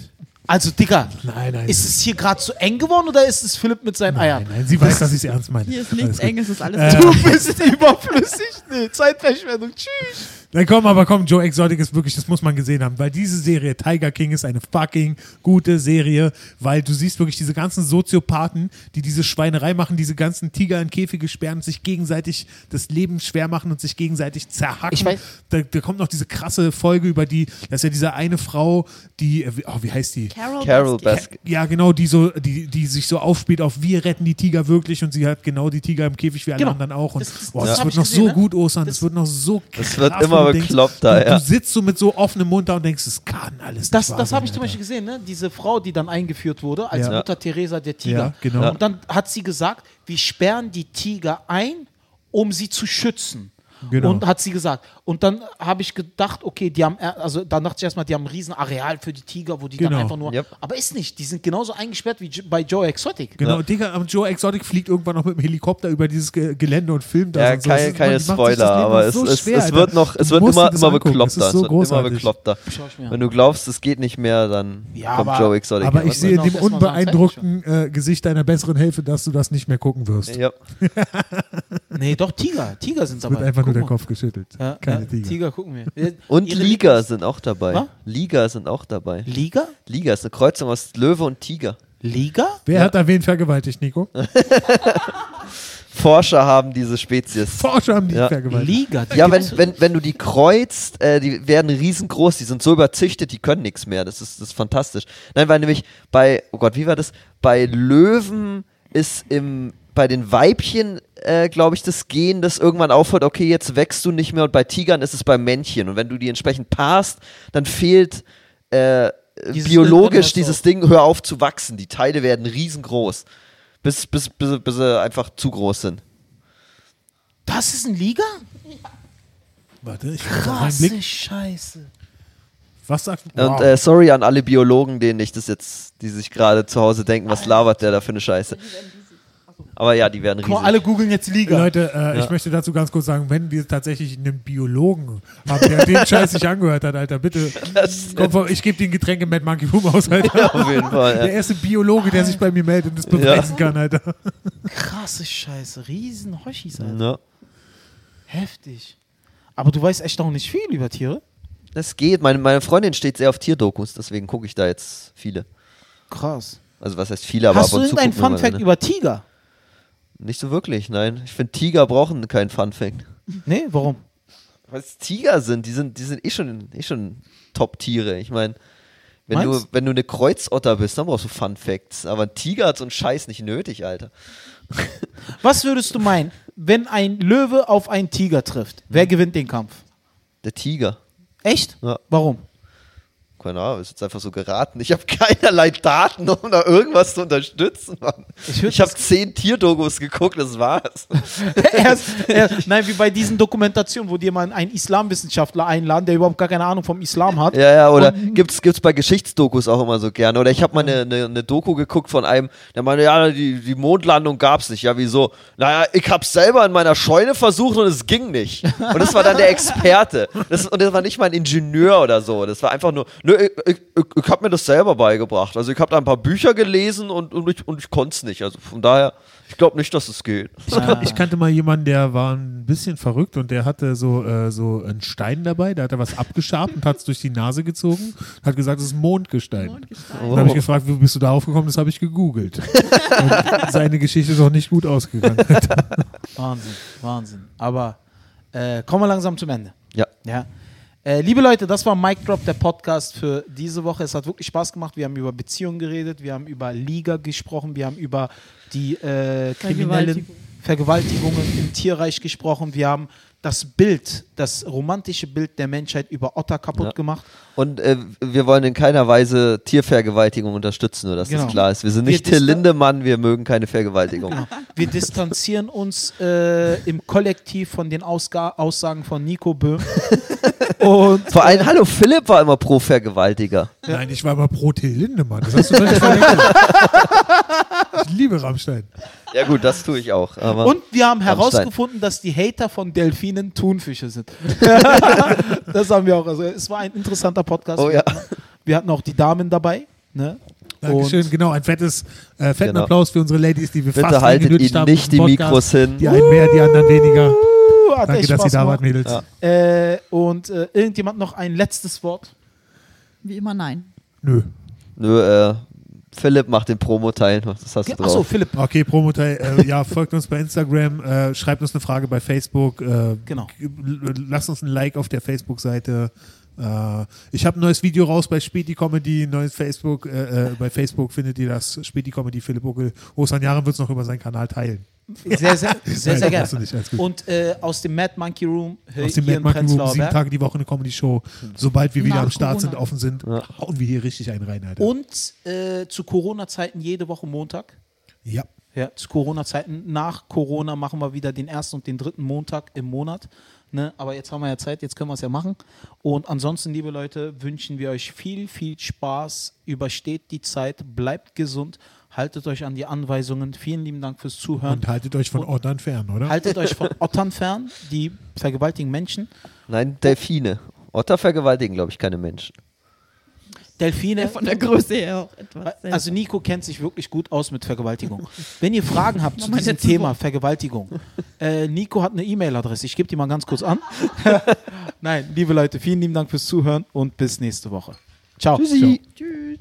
Also, Digga, Nein, nein. ist es hier gerade zu eng geworden oder ist es Philipp mit seinen Eiern? Nein, nein, sie weiß, dass ich es ernst meine. Hier ist nichts eng, es ist alles Äh, Du bist überflüssig. Nee, Zeitverschwendung. Tschüss. Nein, komm, aber komm, Joe Exotic ist wirklich, das muss man gesehen haben, weil diese Serie Tiger King ist eine fucking gute Serie, weil du siehst wirklich diese ganzen Soziopathen, die diese Schweinerei machen, diese ganzen Tiger in Käfige sperren, sich gegenseitig das Leben schwer machen und sich gegenseitig zerhacken. Ich weiß- Da, da kommt noch diese krasse Folge über die, das ist ja diese eine Frau, die, äh, wie- oh, wie heißt die? Carol, Carol Baskin. Ja, genau, die so, die, die sich so aufspielt auf wir retten die Tiger wirklich und sie hat genau die Tiger im Käfig wie alle Genau. anderen auch. Und Das- das- boah, das das, wird noch gesehen, so ne? gut, Ostern, Das- das, wird noch so krass. Das wird immer du denkst, bekloppter, du, ja. du sitzt so mit so offenem Mund da und denkst, es kann alles Das, das habe ich zum. Beispiel gesehen, ne? diese Frau, die dann eingeführt wurde als Ja. Mutter Teresa der Tiger. Ja, genau. Und dann hat sie gesagt, wir sperren die Tiger ein, um sie zu schützen. Genau. Und hat sie gesagt. Und dann habe ich gedacht, okay, die haben, äh, also dann dachte ich erstmal, die haben ein riesen Areal für die Tiger, wo die dann Genau. einfach nur. Yep. Aber ist nicht, die sind genauso eingesperrt wie bei Joe Exotic. Genau, Ja. Digga, und Joe Exotic fliegt irgendwann noch mit dem Helikopter über dieses Ge Gelände und filmt das Ja, und so. keine, Es ist- keine Spoiler, aber es, so es, schwer, es wird noch, es wird immer, immer bekloppter. Es so es wird immer bekloppter. Wenn du glaubst, es geht nicht mehr, dann Ja, kommt aber- Joe Exotic. Aber ich sehe in auch dem unbeeindruckten äh, Gesicht deiner besseren Hälfte, dass du das nicht mehr gucken wirst. Ja. Nee, doch, Tiger. Tiger sind Wird dabei. einfach nur Guck der. Kopf geschüttelt. Ja, Keine ja, Tiger. Tiger gucken wir. Und Ihre Liga sind auch dabei. Was? Liga sind auch dabei. Liga? Liga ist eine Kreuzung aus Löwe und Tiger. Liga? Wer hat da wen vergewaltigt, Nico? Forscher haben diese Spezies. Forscher haben die Ja. vergewaltigt. Liga. die Ja, wenn, wenn, wenn du die kreuzt, äh, die werden riesengroß, die sind so überzüchtet, die können nichts mehr. Das ist, das ist fantastisch. Nein, weil nämlich bei, oh Gott, wie war das? Bei Löwen ist im, bei den Weibchen, äh, glaube ich, das Gen, das irgendwann aufhört, okay, jetzt wächst du nicht mehr und bei Tigern ist es bei Männchen. Und wenn du die entsprechend paarst, dann fehlt äh, Dieses biologisch dieses. Ding, hör auf zu wachsen. Die Teile werden riesengroß. Bis, bis, bis, bis sie einfach zu groß sind. Das ist ein Liga? Warte, ich Krasse. Scheiße. Was sagt Und äh, sorry an alle Biologen, denen ich das jetzt, die sich gerade zu Hause denken, was labert der da für eine Scheiße. Aber ja, die werden riesig. alle googeln jetzt Liga. Leute, äh, Ja. ich möchte dazu ganz kurz sagen, wenn wir tatsächlich einen Biologen haben, der den Scheiß sich angehört hat, Alter, bitte, komm, vor- ich gebe dir ein Getränk im Mad Monkey Boom aus, Alter. Auf jeden Fall. Der Ja. erste Biologe, der sich bei mir meldet und das beweisen kann, Alter. Krasse Scheiße. Riesen Hoshis, Alter. Ja. Heftig. Aber du weißt echt noch nicht viel über Tiere? Das geht. Meine, meine Freundin steht sehr auf Tierdokus, deswegen gucke ich da jetzt viele. Krass. Also was heißt viele, aber Hast ab du und wir mal Fun-Fact eine. über Tiger? Nicht so wirklich, nein. Ich finde, Tiger brauchen keinen Fun-Fact. Nee, warum? Weil es Tiger sind, die sind, die sind eh schon, eh schon Top-Tiere. Ich meine, wenn du, wenn du eine Kreuzotter bist, dann brauchst du Fun-Facts. Aber ein Tiger hat so einen Scheiß nicht nötig, Alter. Was würdest du meinen, wenn ein Löwe auf einen Tiger trifft? Wer gewinnt den Kampf? Der Tiger. Echt? Ja. Warum? Keine Ahnung, ist jetzt einfach so geraten. Ich habe keinerlei Daten, um da irgendwas zu unterstützen, Mann. Ich Ich habe zehn Tierdokus geguckt, das war's. erst, erst, nein, wie bei diesen Dokumentationen, wo dir mal einen Islamwissenschaftler einladen, der überhaupt gar keine Ahnung vom Islam hat. Ja, ja, oder Und- gibt's, gibt's bei Geschichtsdokus auch immer so gerne. Oder ich habe mal eine, eine, eine Doku geguckt von einem, der meinte, ja, die, die Mondlandung gab's nicht. Ja, wieso? Naja, ich hab's selber in meiner Scheune versucht und es ging nicht. Und das war dann der Experte. Das, und das war nicht mal ein Ingenieur oder so. Das war einfach nur, nö, ich, ich, ich, habe mir das selber beigebracht. Also ich habe da ein paar Bücher gelesen und, und ich, und ich konnte es nicht. Also von daher, ich glaube nicht, dass es geht. Ah. Ich kannte mal jemanden, der war ein bisschen verrückt und der hatte so, äh, so einen Stein dabei, da hat er was abgeschabt und hat es durch die Nase gezogen, hat gesagt, es ist Mondgestein. Mondgestein. Dann habe ich gefragt, wie bist du da aufgekommen? Das habe ich gegoogelt. Und seine Geschichte ist auch nicht gut ausgegangen. Wahnsinn, Wahnsinn. Aber äh, kommen wir langsam zum Ende. Ja. Ja. Äh, liebe Leute, das war Mic Drop, der Podcast für diese Woche. Es hat wirklich Spaß gemacht. Wir haben über Beziehungen geredet, wir haben über Liga gesprochen, wir haben über die äh, kriminellen Vergewaltigung. Vergewaltigungen im Tierreich gesprochen. Wir haben das Bild, das romantische Bild der Menschheit über Otter kaputt Ja. gemacht. Und äh, wir wollen in keiner Weise Tiervergewaltigung unterstützen, nur dass Genau. das klar ist. Wir sind Wir nicht Till distan- Lindemann, wir mögen keine Vergewaltigung. Wir distanzieren uns äh, im Kollektiv von den Ausga Aussagen von Nico Böhm. Und Vor allem, hallo, Philipp war immer pro Vergewaltiger. Nein, ich war mal pro Till Lindemann. Das hast du völlig verwechselt. Liebe Rammstein. Ja gut, das tue ich auch. Aber Und wir haben Rammstein. herausgefunden, dass die Hater von Delfinen Thunfische sind. das haben wir auch. Also es war ein interessanter Podcast. Oh wir, ja. hatten, wir hatten auch die Damen dabei. Ne? Dankeschön, Und- genau. Ein fettes, äh, fetten Genau. Applaus für unsere Ladies, die wir bitte fast haltet ihnen haben nicht die Podcast. Mikros hin. Die einen mehr, die anderen weniger. Hat Danke, dass ihr da wart. Mädels. Ja. Äh, und äh, irgendjemand noch ein letztes Wort? Wie immer nein. Nö. Nö, äh, Philipp macht den Promo-Teil. Das hast du Achso. Philipp. Okay, Promoteil, äh, ja, folgt uns bei Instagram, äh, schreibt uns eine Frage bei Facebook, äh, Genau. lasst uns ein Like auf der Facebook-Seite. Äh, ich habe ein neues Video raus bei Späti Comedy, neues Facebook, äh, äh, bei Facebook findet ihr das, Späti Comedy, Philipp Buckel. Osan Jahren wird es noch über seinen Kanal teilen. Sehr, sehr, sehr, sehr gerne. Und äh, aus dem Mad Monkey Room Aus dem Mad Monkey Room, sieben. Tage die Woche eine Comedy-Show. Sobald wir wieder Nach am Start sind, Corona. offen sind, Ja. hauen wir hier richtig einen rein, Alter. Und äh, zu Corona-Zeiten jede Woche Montag. ja. Ja, zu Corona-Zeiten. Nach Corona machen wir wieder den ersten und den dritten Montag im Monat. Ne? Aber jetzt haben wir ja Zeit, jetzt können wir es ja machen. Und ansonsten, liebe Leute, wünschen wir euch viel, viel Spaß. Übersteht die Zeit, bleibt gesund, haltet euch an die Anweisungen. Vielen lieben Dank fürs Zuhören. Und haltet euch von Ottern fern, oder? Haltet euch von Ottern fern, die vergewaltigen Menschen. Nein, Delfine. Otter vergewaltigen, glaube ich, keine Menschen. Delfine. Von der Größe her auch etwas. Also Nico kennt sich wirklich gut aus mit Vergewaltigung. Wenn ihr Fragen habt zu diesem Thema. Vergewaltigung, äh, Nico hat eine E-Mail-Adresse. Ich gebe die mal ganz kurz an. Nein, liebe Leute, vielen lieben Dank fürs Zuhören und bis nächste Woche. Ciao. Tschüssi. Tschüss.